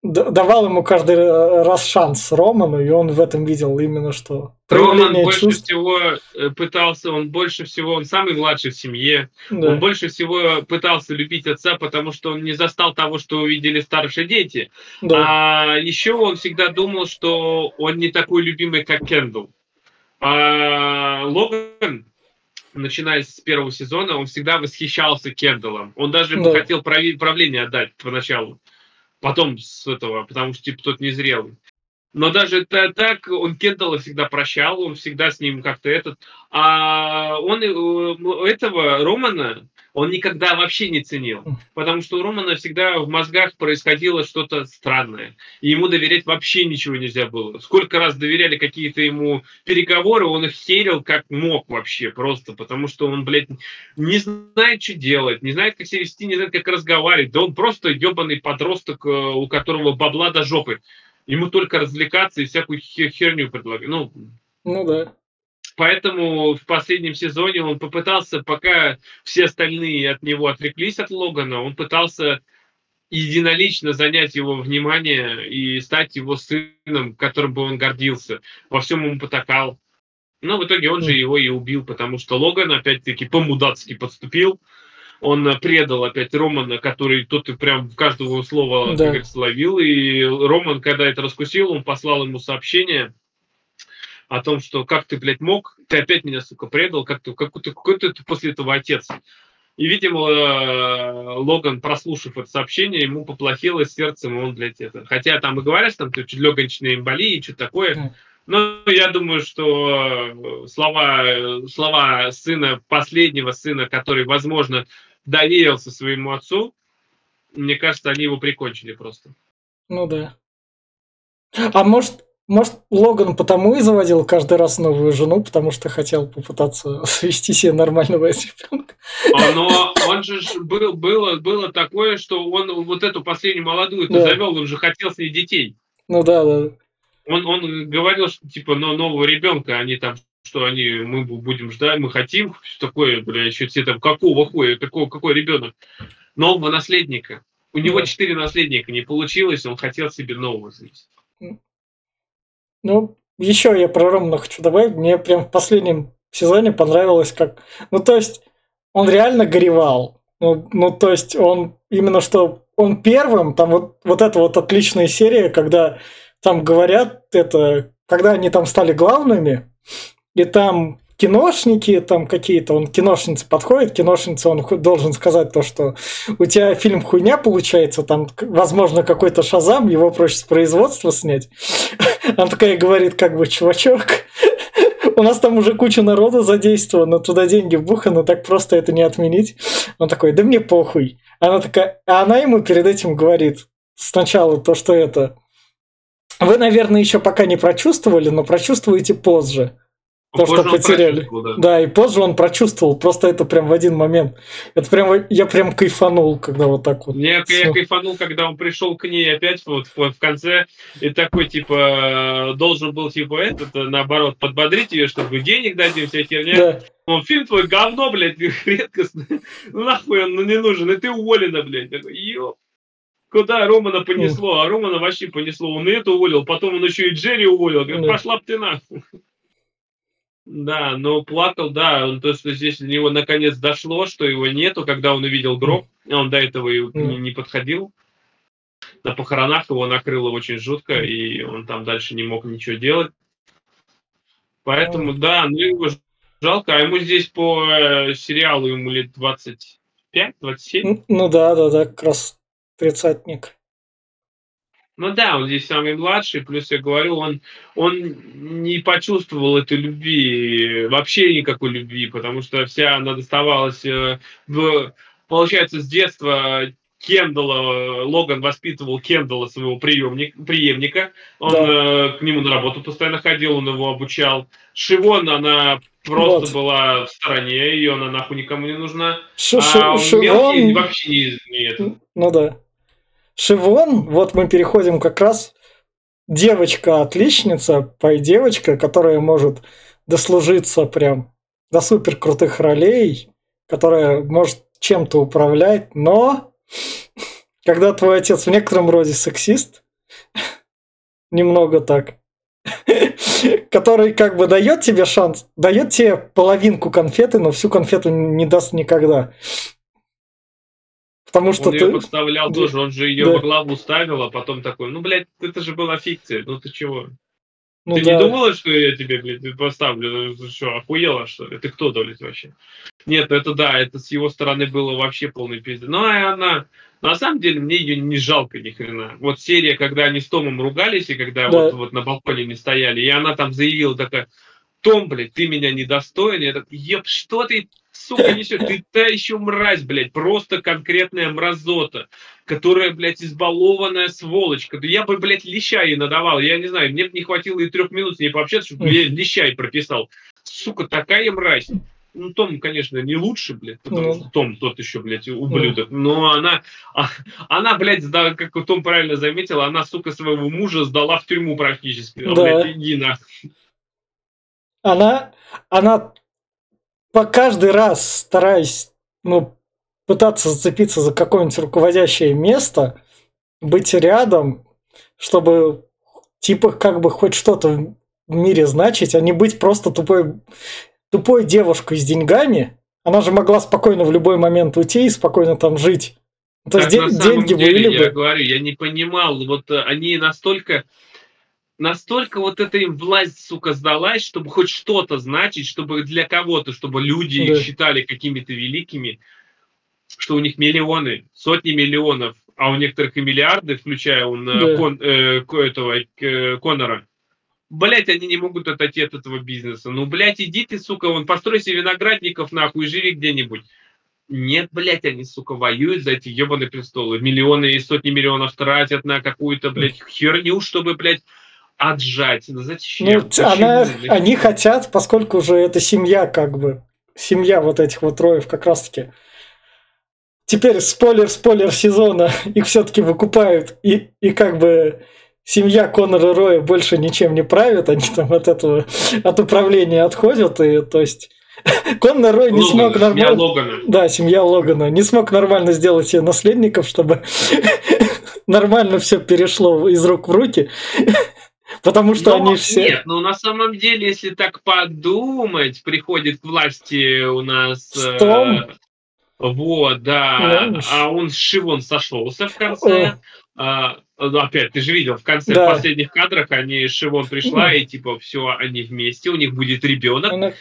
давал ему каждый раз шанс Роману, и он в этом видел именно что. Роман больше чувств... всего э, пытался, он больше всего, он самый младший в семье, да. он больше всего пытался любить отца, потому что он не застал того, что увидели старшие дети. Да. А еще он всегда думал, что он не такой любимый, как Кендалл. А Логан начиная с первого сезона, он всегда восхищался Кендаллом. Он даже да. хотел правление отдать поначалу. Потом с этого, потому что типа тот незрелый. Но даже это, так он Кендалла всегда прощал, он всегда с ним как-то этот. А он э, этого Романа он никогда вообще не ценил. Потому что у Романа всегда в мозгах происходило что-то странное. И ему доверять вообще ничего нельзя было. Сколько раз доверяли какие-то ему переговоры, он их херил как мог вообще просто. Потому что он, блядь, не знает, что делать, не знает, как себя вести, не знает, как разговаривать. Да он просто ебаный подросток, э, у которого бабла до жопы. Ему только развлекаться и всякую херню предлагать. Ну, ну да. Поэтому в последнем сезоне он попытался, пока все остальные от него отвлеклись от Логана, он пытался единолично занять его внимание и стать его сыном, которым бы он гордился. Во всем ему потакал. Но в итоге он же его и убил, потому что Логан опять-таки по-мудацки подступил. Он предал опять Романа, который тот и прям в каждого слова, да. как говорится, ловил. И Роман, когда это раскусил, он послал ему сообщение – о том, что как ты, блядь, мог, ты опять меня, сука, предал, как ты, какой ты, какой ты после этого отец. И, видимо, э, Логан, прослушав это сообщение, ему поплохело сердцем, и он, блядь, это... Хотя там и говорят, что там чуть легонечные эмболии, что такое. Но я думаю, что э, слова, слова сына, последнего сына, который, возможно, доверился своему отцу, мне кажется, они его прикончили просто. Ну да. А может, может, Логан потому и заводил каждый раз новую жену, потому что хотел попытаться свести себе нормального ребенка. Но он же был, было, было такое, что он вот эту последнюю молодую да. завел, он же хотел с ней детей. Ну да, да. Он, он говорил, что типа но нового ребенка, они там что они, мы будем ждать, мы хотим, что такое, бля, еще все там, какого хуя, какого, какой ребенок? Нового наследника. У него четыре наследника, не получилось, он хотел себе нового здесь. Ну, еще я про Романа хочу добавить. Мне прям в последнем сезоне понравилось, как... Ну, то есть, он реально горевал. Ну, ну, то есть, он именно что... Он первым, там вот, вот эта вот отличная серия, когда там говорят это... Когда они там стали главными, и там киношники там какие-то, он киношнице подходит, киношнице он должен сказать то, что у тебя фильм хуйня получается, там, возможно, какой-то шазам, его проще с производства снять. Она такая говорит, как бы, чувачок, у нас там уже куча народа задействована, туда деньги вбуханы, так просто это не отменить. Он такой, да мне похуй. Она такая, а она ему перед этим говорит сначала то, что это... Вы, наверное, еще пока не прочувствовали, но прочувствуете позже. То, что потеряли. Да. да, и позже он прочувствовал. Просто это прям в один момент. Это прям я прям кайфанул, когда вот так вот. Нет, я кайфанул, когда он пришел к ней опять вот в, в конце и такой типа должен был типа этот наоборот подбодрить ее, чтобы денег дадим, вся херня. Да. Он фильм твой говно, блядь, редкостно. Ну нахуй он ну, не нужен, и ты уволена, блядь. Такой, ёп. Куда Романа понесло? А Романа вообще понесло. Он и это уволил, потом он еще и Джерри уволил. Говорит, пошла б ты нахуй. Да, но плакал, да, он, то, что здесь до него наконец дошло, что его нету, когда он увидел гроб, он до этого и не, не подходил. На похоронах его накрыло очень жутко, и он там дальше не мог ничего делать. Поэтому, да, ну его жалко. А ему здесь по э, сериалу ему лет 25-27. Ну да, да, да, как раз тридцатник. Ну да, он здесь самый младший, плюс я говорю, он, он не почувствовал этой любви, вообще никакой любви, потому что вся она доставалась э, в, получается, с детства Кендалла, Логан воспитывал Кендалла, своего приемник, преемника, он да. э, к нему на работу постоянно ходил, он его обучал. Шивон, она просто вот. была в стороне, ее она нахуй никому не нужна. Ш а Шивон... вообще не, не Ну да. Шивон, вот мы переходим как раз девочка-отличница, пой девочка, которая может дослужиться прям до супер крутых ролей, которая может чем-то управлять, но когда твой отец в некотором роде сексист, немного так, который как бы дает тебе шанс, дает тебе половинку конфеты, но всю конфету не даст никогда. Потому что он ты... ее подставлял да. тоже, он же ее да. во главу ставил, а потом такой, ну, блядь, это же была фикция, ну ты чего? Ну, ты да. не думала, что я тебе, блядь, поставлю? Ты что, охуела, что ли? Ты кто, блядь, вообще? Нет, это да, это с его стороны было вообще полный пиздец. Ну, и она... На самом деле, мне ее не жалко ни хрена. Вот серия, когда они с Томом ругались, и когда да. вот, вот на балконе не стояли, и она там заявила такая, Том, блядь, ты меня недостоин. Я такой, еб, что ты сука, несет? Ты та еще мразь, блядь, просто конкретная мразота, которая, блядь, избалованная сволочка. Да я бы, блядь, леща ей надавал, я не знаю, мне бы не хватило и трех минут с ней пообщаться, чтобы я леща ей прописал. Сука, такая мразь. Ну, Том, конечно, не лучше, блядь, потому что Том тот еще, блядь, ублюдок. Но она, а, она, блядь, да, как Том правильно заметил, она, сука, своего мужа сдала в тюрьму практически. Да. Блядь, иди нахуй. Она, она по каждый раз стараюсь, ну, пытаться зацепиться за какое-нибудь руководящее место, быть рядом, чтобы типа как бы хоть что-то в мире значить, а не быть просто тупой, тупой девушкой с деньгами. Она же могла спокойно в любой момент уйти и спокойно там жить. То есть день, деньги деле, были я бы. говорю, я не понимал, вот э, они настолько настолько вот эта им власть, сука, сдалась, чтобы хоть что-то значить, чтобы для кого-то, чтобы люди да. их считали какими-то великими, что у них миллионы, сотни миллионов, а у некоторых и миллиарды, включая он, да. кон, э, этого э, Конора. Блять, они не могут отойти от этого бизнеса. Ну, блядь, иди ты, сука, вон, построй себе виноградников, нахуй, и живи где-нибудь. Нет, блядь, они, сука, воюют за эти ебаные престолы. Миллионы и сотни миллионов тратят на какую-то, блядь, херню, чтобы, блядь, отжать. Зачем? Ну, она, они хотят, поскольку уже это семья, как бы, семья вот этих вот роев как раз-таки. Теперь спойлер, спойлер сезона, их все-таки выкупают, и, и как бы семья Конора Роя больше ничем не правит, они там от этого, от управления отходят, и то есть Конор Рой не смог нормально... Семья Логана. Да, семья Логана. Не смог нормально сделать себе наследников, чтобы нормально все перешло из рук в руки. Потому что Но, они все... Нет, ну на самом деле, если так подумать, приходит к власти у нас... Стом. Э, вот, да. да. А он с Шивон сошелся в конце. А, ну, опять, ты же видел, в конце да. в последних кадрах они Шивон пришла, и типа все, они вместе, у них будет ребенок. Она...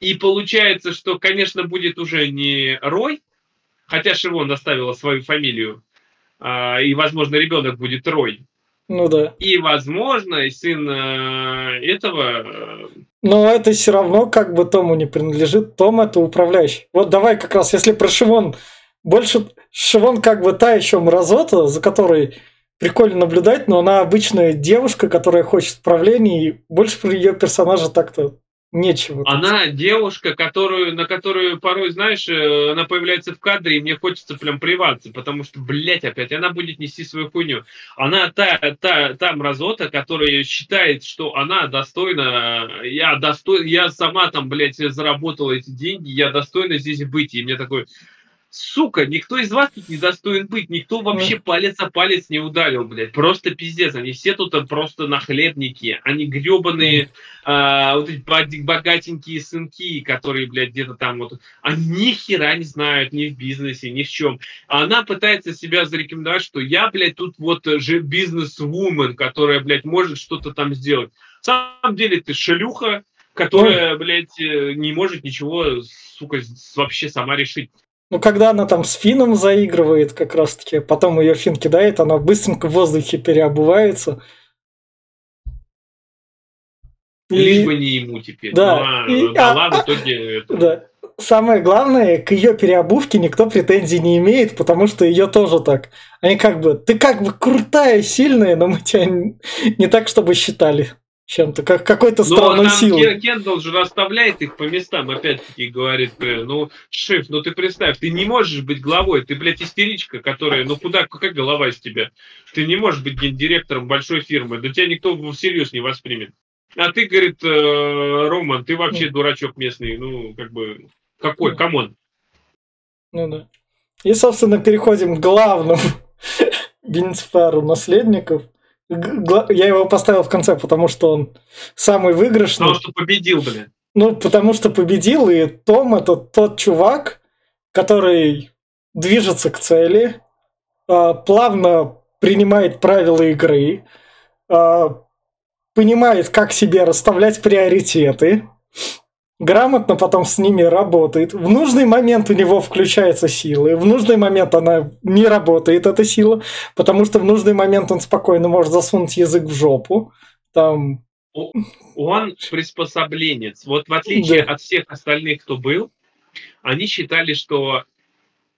И получается, что, конечно, будет уже не Рой, хотя Шивон доставила свою фамилию, а, и, возможно, ребенок будет Рой. Ну да. И, возможно, и сын э, этого... э, Но это все равно как бы Тому не принадлежит. Том это управляющий. Вот давай как раз, если про Шивон. Больше Шивон как бы та еще мразота, за которой прикольно наблюдать, но она обычная девушка, которая хочет управления, и больше про ее персонажа так-то нечего. Она девушка, которую, на которую порой, знаешь, э, она появляется в кадре, и мне хочется прям плеваться, потому что, блядь, опять она будет нести свою хуйню. Она та, та, та мразота, которая считает, что она достойна, я достой, я сама там, блядь, заработала эти деньги, я достойна здесь быть. И мне такой, сука, никто из вас тут не достоин быть, никто вообще палец о палец не ударил, блядь. Просто пиздец, они все тут э, просто нахлебники, они гребаные а, вот эти бог- богатенькие сынки, которые, блядь, где-то там вот, они ни хера не знают ни в бизнесе, ни в чем. А она пытается себя зарекомендовать, что я, блядь, тут вот э, же бизнес-вумен, которая, блядь, может что-то там сделать. На самом деле ты шелюха, которая, блядь, э, не может ничего, сука, вообще сама решить. Ну, когда она там с Фином заигрывает, как раз таки, потом ее Фин кидает, она быстренько в воздухе переобувается. Лишь И- бы не ему теперь. Да, Ну, а, и- дала а- в итоге... это- Да. Самое главное, к ее переобувке никто претензий не имеет, потому что ее тоже так. Они как бы, ты как бы крутая, сильная, но мы тебя не так, чтобы считали чем-то, как какой-то Но странной силой. Кен- Кендалл же расставляет их по местам, опять-таки говорит, э, ну, шеф, ну ты представь, ты не можешь быть главой, ты, блядь, истеричка, которая, ну куда, какая голова из тебя? Ты не можешь быть гендиректором большой фирмы, да тебя никто всерьез не воспримет. А ты, говорит, э, Роман, ты вообще дурачок местный, ну, как бы, какой, Ну. come on. Ну да. И, собственно, переходим к главному бенефициару наследников. Я его поставил в конце, потому что он самый выигрышный. Потому что победил, блядь. Ну, потому что победил, и Том это тот чувак, который движется к цели, а, плавно принимает правила игры, а, понимает, как себе расставлять приоритеты, грамотно потом с ними работает. В нужный момент у него включаются силы, в нужный момент она не работает, эта сила, потому что в нужный момент он спокойно может засунуть язык в жопу. Там Он приспособленец. Вот в отличие Да. от всех остальных, кто был, они считали, что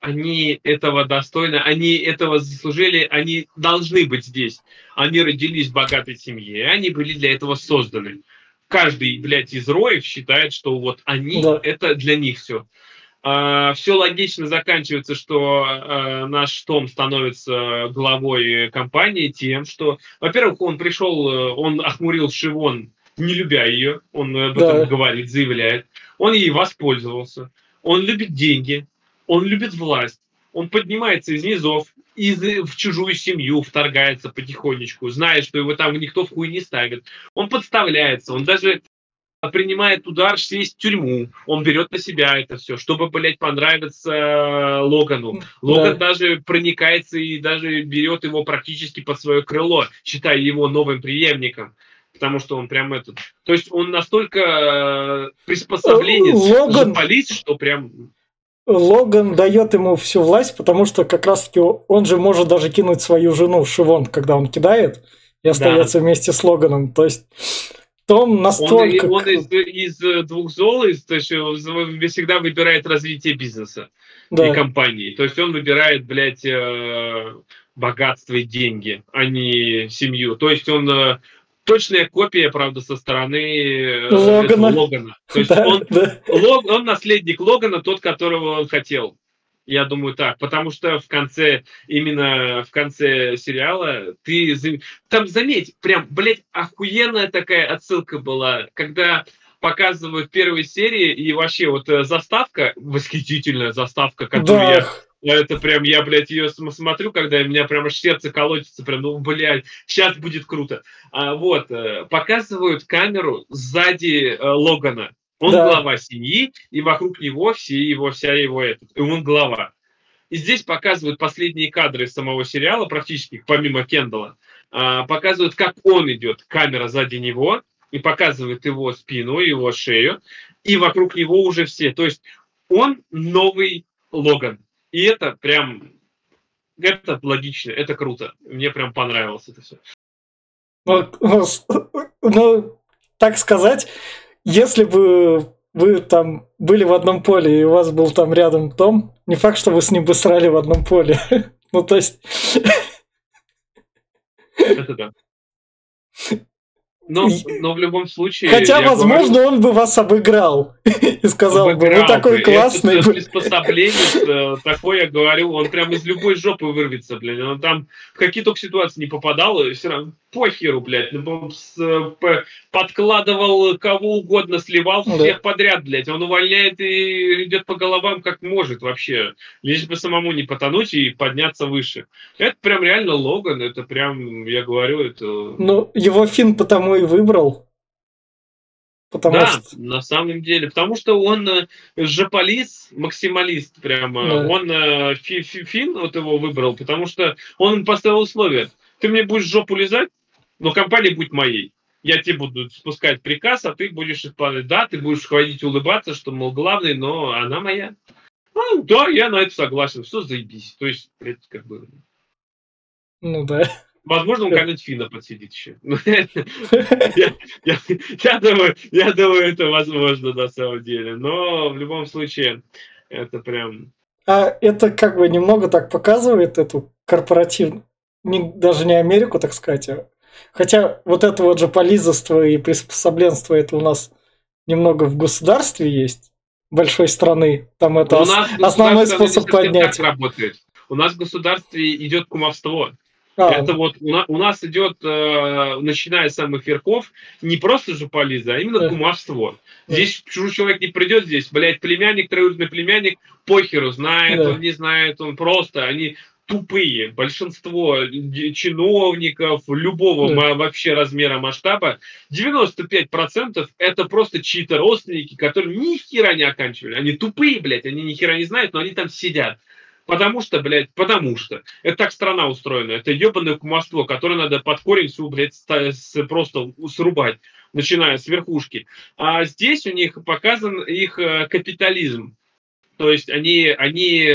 они этого достойны, они этого заслужили, они должны быть здесь. Они родились в богатой семье, они были для этого созданы. Каждый, блядь, из роев считает, что вот они, Да. это для них все. все логично заканчивается, что э, наш Том становится главой компании тем, что, во-первых, он пришел, э, он охмурил Шивон, не любя ее, он об этом Да. говорит, заявляет. Он ей воспользовался. Он любит деньги, он любит власть. Он поднимается из низов, из, в чужую семью вторгается потихонечку, зная, что его там никто в хуй не ставит. Он подставляется, он даже принимает удар сесть в тюрьму. Он берет на себя это все, чтобы, блядь, понравиться э, Логану. Логан даже проникается и даже берет его практически под свое крыло, считая его новым преемником. Потому что он прям этот... То есть он настолько э, приспособленец, Логан- полис, что прям... Логан дает ему всю власть, потому что как раз-таки он же может даже кинуть свою жену Шивон, когда он кидает, и остается вместе с Логаном. То есть Том Он, настолько... он из, из э, двух зол, из, то есть он всегда выбирает развитие бизнеса и да. компании. То есть он выбирает, блядь, э, богатство и деньги, а не семью. То есть он э, точная копия, правда, со стороны э, Логана. Логана. То есть Да, он, да. Лог- он наследник Логана, тот, которого он хотел. Я думаю так, потому что в конце, именно в конце сериала, ты, там, заметь, прям, блядь, охуенная такая отсылка была, когда показывают первые серии, и вообще вот э, заставка, восхитительная заставка, которую я Да, это прям, я, блядь, ее смотрю, когда у меня прям аж сердце колотится, прям, ну, блядь, сейчас будет круто. А, вот, э, показывают камеру сзади э, Логана. Он Да. глава семьи, и вокруг него все его, вся его, этот, и он глава. И здесь показывают последние кадры самого сериала, практически, помимо Кендала, а, показывают, как он идет, камера сзади него, и показывает его спину, его шею, и вокруг него уже все. То есть он новый Логан. И это прям, это логично, это круто. Мне прям понравилось это все. Ну, ну, так сказать, если бы вы там были в одном поле, и у вас был там рядом Том, не факт, что вы с ним бы срали в одном поле. ну, то есть... Это да. Но, но в любом случае... Хотя, возможно, говорю, он бы вас обыграл и сказал бы, вы такой классный. Это приспособление, такое я говорю, он прям из любой жопы вырвется, блин. Он там в какие только ситуации не попадал, и все равно похеру, блядь. Ну, подкладывал кого угодно, сливал всех да. подряд, блядь. Он увольняет и идет по головам как может вообще. Лишь бы самому не потонуть и подняться выше. Это прям реально Логан, это прям, я говорю, это... Ну, его Фин потому и выбрал. Потому да, что... на самом деле. Потому что он э, жополист, максималист прямо. Да. Он э, фи, фи, Фин вот его выбрал, потому что он поставил условия. Ты мне будешь жопу лизать, но компания будет моей. Я тебе буду спускать приказ, а ты будешь исполнять. Да, ты будешь ходить улыбаться, что, мол, главный, но она моя. Ну, да, я на это согласен. Все, заебись. То есть, это как бы... Ну да. Возможно, он когда-нибудь Фина подсидит еще. Я думаю, я думаю, это возможно на самом деле. Но в любом случае, это прям... А это как бы немного так показывает эту корпоративную, даже не Америку, так сказать, а Хотя вот это вот же полизоство и приспособленство, это у нас немного в государстве есть, большой страны. Там это ос- основной способ поднять. У нас в государстве идет кумовство. А, это вот у, на, у нас идет, э, начиная с самых верхов, не просто же полиза, а именно да. кумовство. Здесь чужой человек не придет здесь, блядь, племянник, троюродный племянник, похеру, знает, да. он не знает, он просто, они тупые. Большинство чиновников любого да. вообще размера масштаба, 95% это просто чьи-то родственники, которые ни хера не оканчивали. Они тупые, блядь, они ни хера не знают, но они там сидят. Потому что, блядь, потому что. Это так страна устроена. Это ебаное кумовство, которое надо под корень всю, блядь, просто срубать, начиная с верхушки. А здесь у них показан их э, капитализм то есть они, они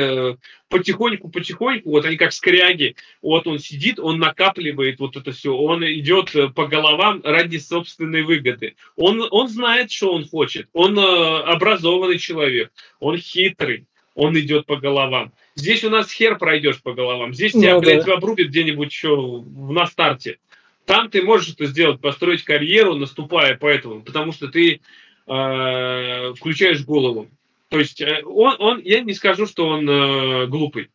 потихоньку-потихоньку, э, вот они как скряги, вот он сидит, он накапливает вот это все, он идет э, по головам ради собственной выгоды. Он, он знает, что он хочет, он образованный человек, он хитрый, он идет по головам. Здесь у нас хер пройдешь по головам, здесь ну, тебя, да. блядь, обрубят где-нибудь еще на старте. Там ты можешь это сделать, построить карьеру, наступая по этому, потому что ты э, включаешь голову. То есть э, он, он, я не скажу, что он э, глупый.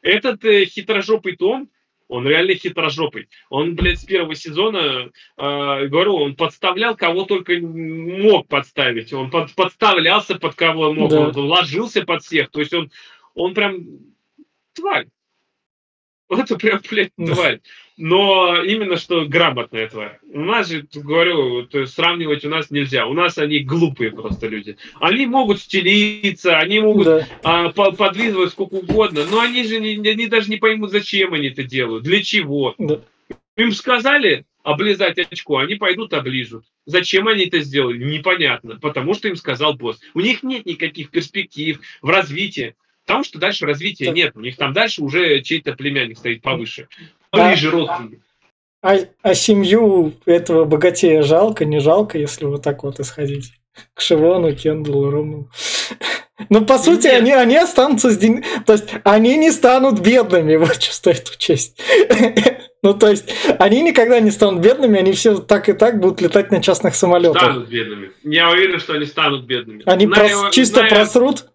Этот э, хитрожопый Том, он реально хитрожопый. Он, блядь, с первого сезона, э, говорю, он подставлял кого только мог подставить. Он под, подставлялся под кого мог, да. он ложился под всех. То есть он, он прям тварь. Это прям, блядь, тварь. Но именно что грамотная тварь. У нас же, говорю, сравнивать у нас нельзя. У нас они глупые просто люди. Они могут стелиться, они могут да. а, подлизывать сколько угодно, но они же не, они даже не поймут, зачем они это делают, для чего. Да. Им сказали облизать очко, они пойдут оближут. Зачем они это сделали, непонятно. Потому что им сказал босс. У них нет никаких перспектив в развитии. Потому что дальше развития нет. У них там дальше уже чей-то племянник стоит повыше. Ближе родственник. А, а семью этого богатея жалко, не жалко, если вот так вот исходить? К Шивону, Кендалу, Рому. Ну, по сути, они, они останутся с деньгами. То есть, они не станут бедными, вот что стоит учесть. Ну, то есть, они никогда не станут бедными, они все так и так будут летать на частных самолетах. Станут бедными. Я уверен, что они станут бедными. Они прос, чисто просрут?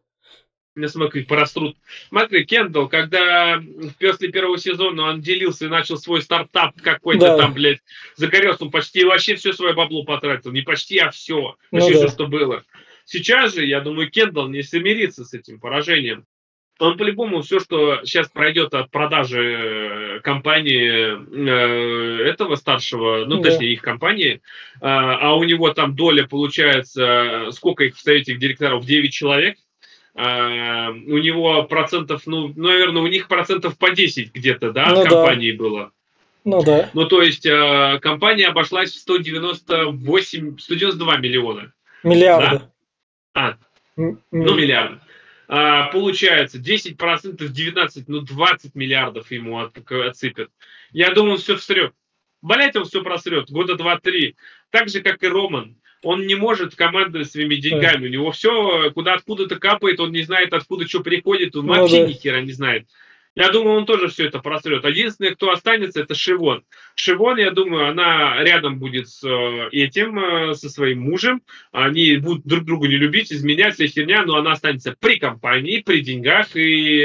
Не смотри, порастут. Смотри, Кендалл, когда после первого сезона он делился и начал свой стартап какой-то да. там, блядь, загорелся, он почти вообще все свое бабло потратил. Не почти, а все. Ну вообще ну, да. все, что было. Сейчас же, я думаю, Кендалл не смирится с этим поражением. Он по-любому все, что сейчас пройдет от продажи э, компании э, этого старшего, ну, да. точнее, их компании, э, а у него там доля получается, сколько их в совете директоров? 9 человек, а, у него процентов, ну, наверное, у них процентов по 10 где-то, да, ну, компании да. было. Ну да. Ну, то есть э, компания обошлась в 198, 192 миллиона. Миллиарда. Да? А, М- ну, миллиард. А, получается, 10%, 19, ну, 20 миллиардов ему от, отсыпят. Я думаю, он все всрет. Блять, он все просрет. Года два-три. Так же, как и Роман. Он не может командовать своими деньгами. У него все куда откуда-то капает, он не знает, откуда что приходит, он ну, вообще да. ни хера не знает. Я думаю, он тоже все это просрет. Единственное, кто останется, это Шивон. Шивон, я думаю, она рядом будет с э, этим, э, со своим мужем. Они будут друг друга не любить, изменять, вся херня, но она останется при компании, при деньгах, и,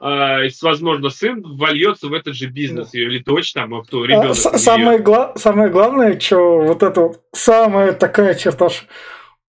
э, возможно, сын вольется в этот же бизнес, да. или дочь, там, а кто, ребенок. А, самое, гла- самое главное, что вот это самая такая черта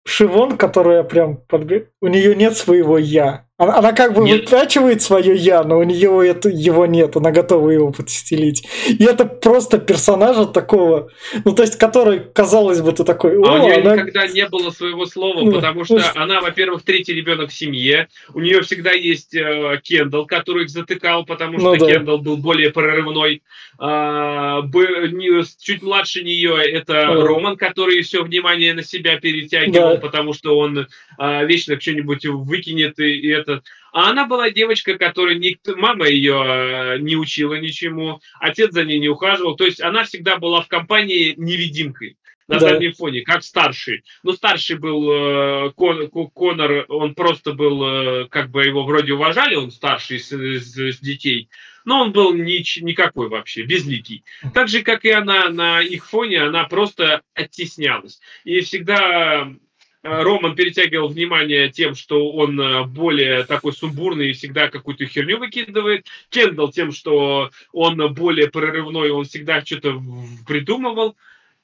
Шивон, которая прям подбег... у нее нет своего я. Она, она как бы нет. вытрачивает свое я, но у нее это, его нет, она готова его подстелить. И это просто персонажа такого, ну то есть, который, казалось бы, ты такой. А у нее она... никогда не было своего слова, ну, потому что ну, она, во-первых, третий ребенок в семье. У нее всегда есть э, Кендалл, который их затыкал, потому ну что ну, да. Кендалл был более прорывной. А, б, не, чуть младше нее это да. Роман, который все внимание на себя перетягивал, да. потому что он а, вечно что-нибудь выкинет и, и это этот. А она была девочка, которая никто, мама ее э, не учила ничему, отец за ней не ухаживал. То есть она всегда была в компании невидимкой на да. заднем фоне, как старший. Ну, старший был э, Кон, Конор, он просто был, э, как бы его вроде уважали, он старший из, из, из детей, но он был ни, никакой вообще, безликий. Так же, как и она на их фоне, она просто оттеснялась. И всегда Роман перетягивал внимание тем, что он э, более такой сумбурный и всегда какую-то херню выкидывает. Кендалл тем, что он более прорывной, он всегда что-то придумывал.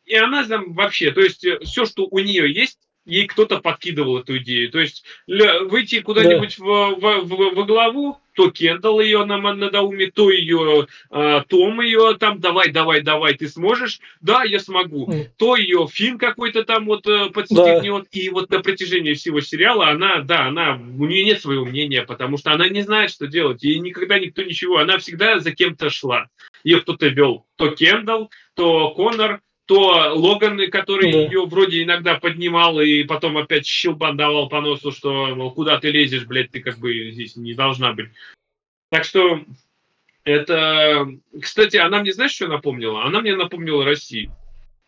И она там вообще, то есть э, все, что у нее есть, ей кто-то подкидывал эту идею. То есть выйти куда-нибудь да. в, в, в, во главу, то Кендалл ее на надоуме, то ее э, Том ее там, давай, давай, давай, ты сможешь, да, я смогу. Mm. То ее Фин какой-то там вот э, подстегнет, да. и вот на протяжении всего сериала она, да, она, у нее нет своего мнения, потому что она не знает, что делать, ей никогда никто ничего, она всегда за кем-то шла. Ее кто-то вел, то Кендалл, то Конор, то Логан, который да. ее вроде иногда поднимал и потом опять щелбан давал по носу, что мол, куда ты лезешь, блядь, ты как бы здесь не должна быть. Так что это... Кстати, она мне, знаешь, что напомнила? Она мне напомнила Россию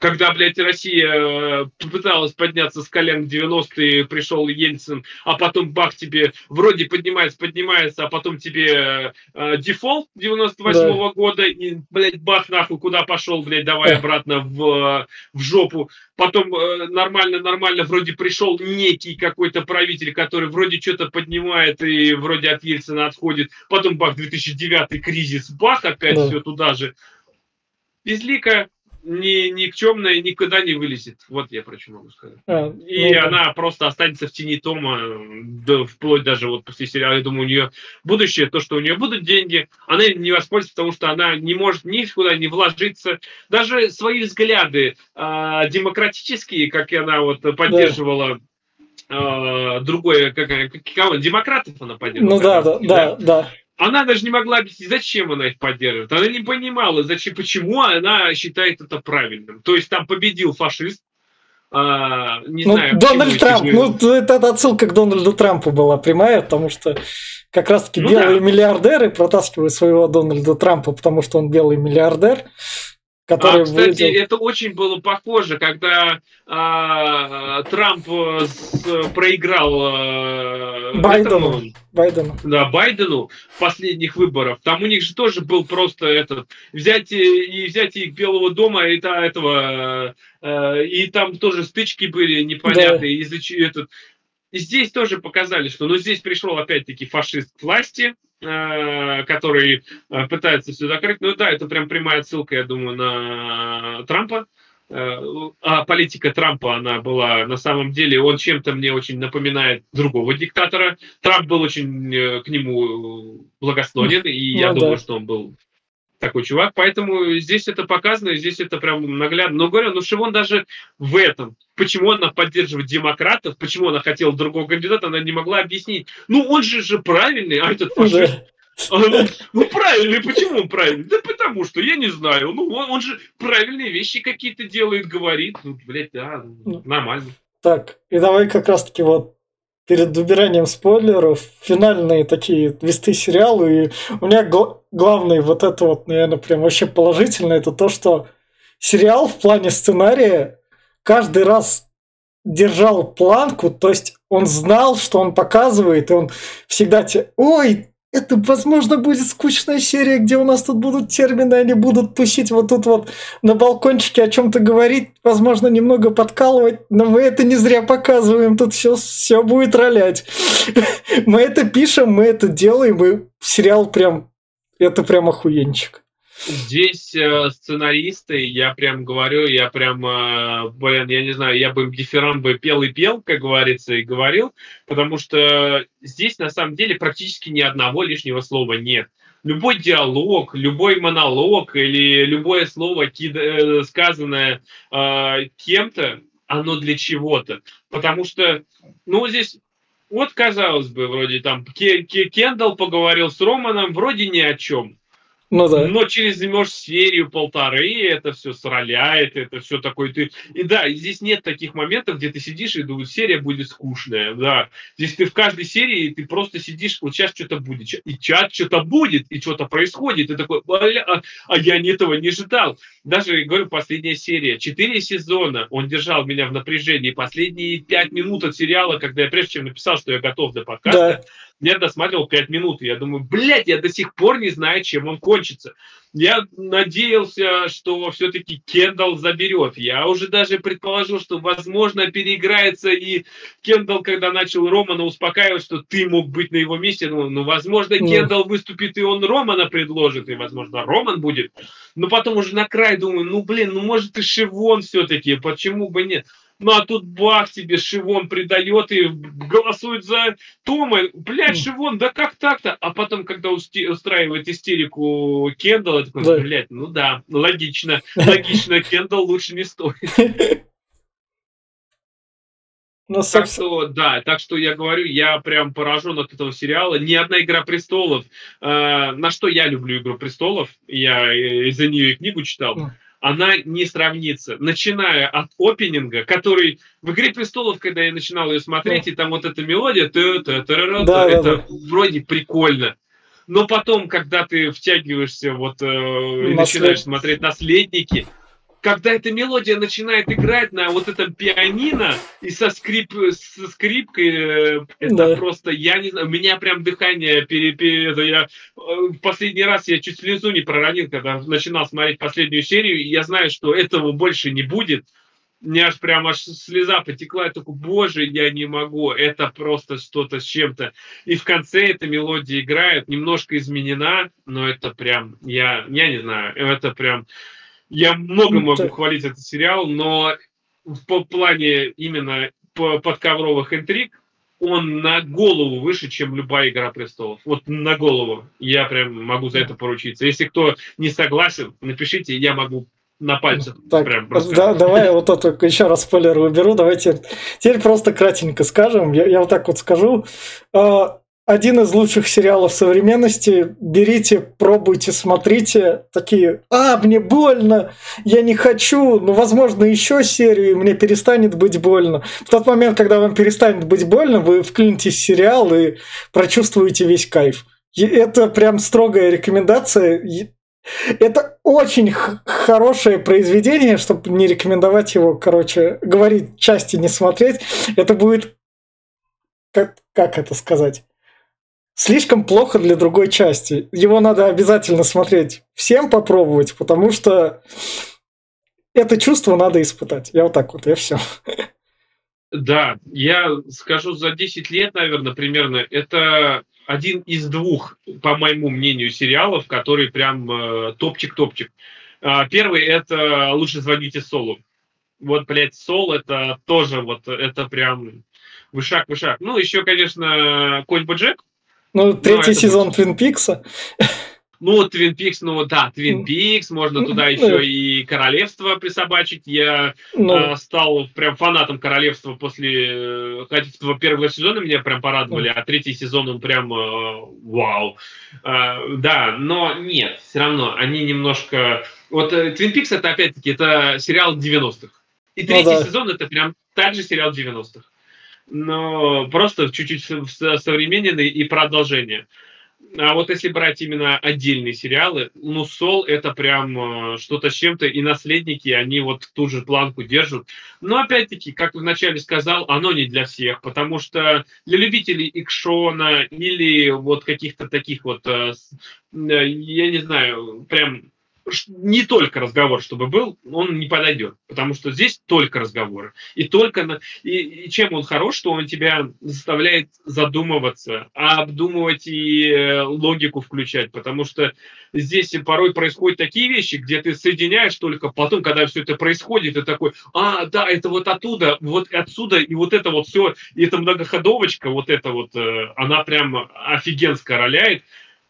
когда, блядь, Россия э, попыталась подняться с колен в 90-е, пришел Ельцин, а потом бах тебе, вроде поднимается, поднимается, а потом тебе э, дефолт 98-го да. года, и, блядь, бах нахуй, куда пошел, блядь, давай обратно в, в жопу. Потом э, нормально, нормально, вроде пришел некий какой-то правитель, который вроде что-то поднимает и вроде от Ельцина отходит. Потом бах, 2009 кризис, бах, опять да. все туда же. Безликая ни, никчемная никогда не вылезет. Вот я про что могу сказать. А, и ну, она да. просто останется в тени Тома, да, вплоть даже вот после сериала. Я думаю, у нее будущее, то, что у нее будут деньги, она не воспользуется, потому что она не может никуда не вложиться. Даже свои взгляды э, демократические, как и она вот поддерживала да. другое, как, кого, демократов она поддерживала. Ну да, да, да, да. Она даже не могла объяснить, зачем она их поддерживает. Она не понимала, зачем, почему она считает это правильным. То есть там победил фашист, а, не ну, знаю. Дональд Трамп, ну это отсылка к Дональду Трампу была прямая, потому что как раз-таки ну, белые да. миллиардеры протаскивают своего Дональда Трампа, потому что он белый миллиардер. Который а, кстати, выйдет... это очень было похоже, когда а, Трамп с, проиграл а, Байдену. Этому, Байдену. Да, Байдену последних выборов. Там у них же тоже был просто этот взять и взять их Белого дома и та, этого а, и там тоже стычки были непонятные. Да. Из-за этот и здесь тоже показали, что ну здесь пришел опять-таки фашист к власти, Э, который э, пытается все закрыть. Ну да, это прям прямая ссылка, я думаю, на Трампа. Э, а политика Трампа, она была на самом деле, он чем-то мне очень напоминает другого диктатора. Трамп был очень к нему благосклонен, и ну, я да. думаю, что он был такой чувак. Поэтому здесь это показано, здесь это прям наглядно. Но говорю, ну Шивон даже в этом, почему она поддерживает демократов, почему она хотела другого кандидата, она не могла объяснить. Ну он же же правильный, а этот фашист. А, ну, ну правильный, почему он правильный? Да потому что, я не знаю, ну он, он же правильные вещи какие-то делает, говорит, ну, блядь, да, нормально. Так, и давай как раз-таки вот перед убиранием спойлеров, финальные такие весты сериала, и у меня гл- главный вот это вот, наверное, прям вообще положительно, это то, что сериал в плане сценария каждый раз держал планку, то есть он знал, что он показывает, и он всегда тебе, ой, это, возможно, будет скучная серия, где у нас тут будут термины, они будут тусить вот тут вот на балкончике о чем-то говорить, возможно, немного подкалывать, но мы это не зря показываем, тут все, все будет ролять. Мы это пишем, мы это делаем, и сериал прям, это прям охуенчик. Здесь э, сценаристы, я прям говорю, я прям, э, блин, я не знаю, я бы им дифферам бы пел и пел, как говорится, и говорил, потому что здесь на самом деле практически ни одного лишнего слова нет. Любой диалог, любой монолог или любое слово, э, сказанное э, кем-то, оно для чего-то. Потому что, ну, здесь вот, казалось бы, вроде там Кендалл поговорил с Романом, вроде ни о чем ну да. Но через, может, серию полторы это все сроляет, это все такое. Ты... И да, здесь нет таких моментов, где ты сидишь и думаешь, серия будет скучная. Да. Здесь ты в каждой серии ты просто сидишь, вот сейчас что-то будет. И чат что-то будет, и что-то происходит. И такой, а, а я этого не ожидал. Даже, говорю, последняя серия. Четыре сезона он держал меня в напряжении. Последние пять минут от сериала, когда я прежде чем написал, что я готов для подкаста, да я досматривал 5 минут, и я думаю, блядь, я до сих пор не знаю, чем он кончится. Я надеялся, что все-таки Кендалл заберет. Я уже даже предположил, что, возможно, переиграется и Кендалл, когда начал Романа успокаивать, что ты мог быть на его месте. Ну, ну возможно. Кендалл выступит, и он Романа предложит, и, возможно, Роман будет. Но потом уже на край думаю, ну, блин, ну, может, и Шивон все-таки, почему бы нет? Ну а тут бах тебе Шивон придает и голосует за Тома. Блядь, Шивон, да как так-то? А потом, когда устраивает истерику Кендалл, я такой, да. блядь, ну да, логично. Логично, Кендалл лучше не стоит. Ну, так что, да, так что я говорю, я прям поражен от этого сериала. Ни одна Игра престолов, э, на что я люблю Игру престолов, я из-за нее и книгу читал она не сравнится. Начиная от опенинга, который в «Игре престолов», когда я начинал ее смотреть, да. и там вот эта мелодия, да, это да, вроде прикольно. Но потом, когда ты втягиваешься, вот э, начинаешь смотреть «Наследники», когда эта мелодия начинает играть на вот этом пианино и со, скрип, со скрипкой, э, это да. просто, я не знаю, у меня прям дыхание пере, пере, это я э, последний раз я чуть слезу не проронил, когда начинал смотреть последнюю серию, и я знаю, что этого больше не будет. Мне аж прям аж слеза потекла, я такой, боже, я не могу, это просто что-то с чем-то. И в конце эта мелодия играет, немножко изменена, но это прям, я, я не знаю, это прям, я много ну, могу хвалить этот сериал, но в плане именно подковровых интриг он на голову выше, чем любая «Игра престолов». Вот на голову. Я прям могу за это поручиться. Если кто не согласен, напишите, я могу на пальцах так, прям да, Давай вот это еще раз спойлер уберу. Давайте теперь просто кратенько скажем. Я, я вот так вот скажу. А, один из лучших сериалов современности. Берите, пробуйте, смотрите. Такие, а, мне больно, я не хочу, ну, возможно, еще серию, и мне перестанет быть больно. В тот момент, когда вам перестанет быть больно, вы вклинитесь в сериал и прочувствуете весь кайф. И это прям строгая рекомендация. Это очень хорошее произведение, чтобы не рекомендовать его, короче, говорить части не смотреть. Это будет как, как это сказать? Слишком плохо для другой части. Его надо обязательно смотреть, всем попробовать, потому что это чувство надо испытать. Я вот так вот, я все. Да, я скажу за 10 лет, наверное, примерно, это один из двух, по моему мнению, сериалов, который прям э, топчик-топчик. Э, первый – это «Лучше звоните Солу». Вот, блядь, Сол – это тоже вот, это прям вышак-вышак. Ну, еще, конечно, Конь Боджек, ну, ну, третий ну, сезон. Твин Пикса. Ну, Твин Пикс, ну да, Твин Пикс, можно туда еще ну, и Королевство присобачить. Я ну, э, стал прям фанатом Королевства после э, первого сезона, меня прям порадовали, а третий сезон он прям э, вау. Э, да, но нет, все равно они немножко... Вот э, Твин Пикс это опять-таки это сериал 90-х. И третий ну, да. сезон это прям также сериал 90-х. Но просто чуть-чуть современный и продолжение. А вот если брать именно отдельные сериалы, ну, Сол это прям э, что-то с чем-то, и наследники, они вот ту же планку держат. Но опять-таки, как вначале сказал, оно не для всех, потому что для любителей экшона или вот каких-то таких вот, э, э, я не знаю, прям не только разговор, чтобы был, он не подойдет, потому что здесь только разговоры. И только на... и, и чем он хорош, что он тебя заставляет задумываться, обдумывать и э, логику включать, потому что здесь порой происходят такие вещи, где ты соединяешь только потом, когда все это происходит, ты такой, а, да, это вот оттуда, вот отсюда, и вот это вот все, и эта многоходовочка, вот это вот, э, она прям офигенско роляет,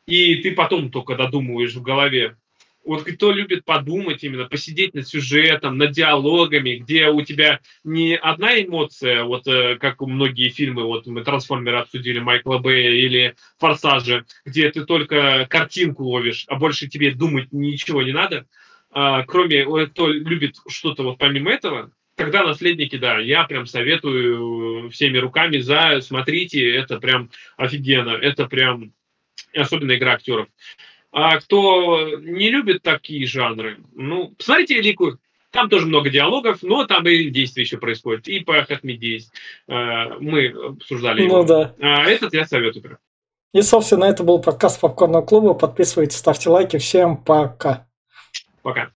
и ты потом только додумываешь в голове, вот кто любит подумать именно, посидеть над сюжетом, над диалогами, где у тебя не одна эмоция, вот э, как у многие фильмы, вот мы «Трансформеры» обсудили, Майкла Бэя или «Форсажи», где ты только картинку ловишь, а больше тебе думать ничего не надо, а, кроме кто любит что-то вот помимо этого, тогда «Наследники», да, я прям советую всеми руками за, смотрите, это прям офигенно, это прям особенно игра актеров. А кто не любит такие жанры, ну, посмотрите «Великую». Там тоже много диалогов, но там и действия еще происходят. И по Хатмиде есть. Э, мы обсуждали его. Ну да. А этот я советую. И, собственно, это был подкаст Попкорного клуба. Подписывайтесь, ставьте лайки. Всем пока. Пока.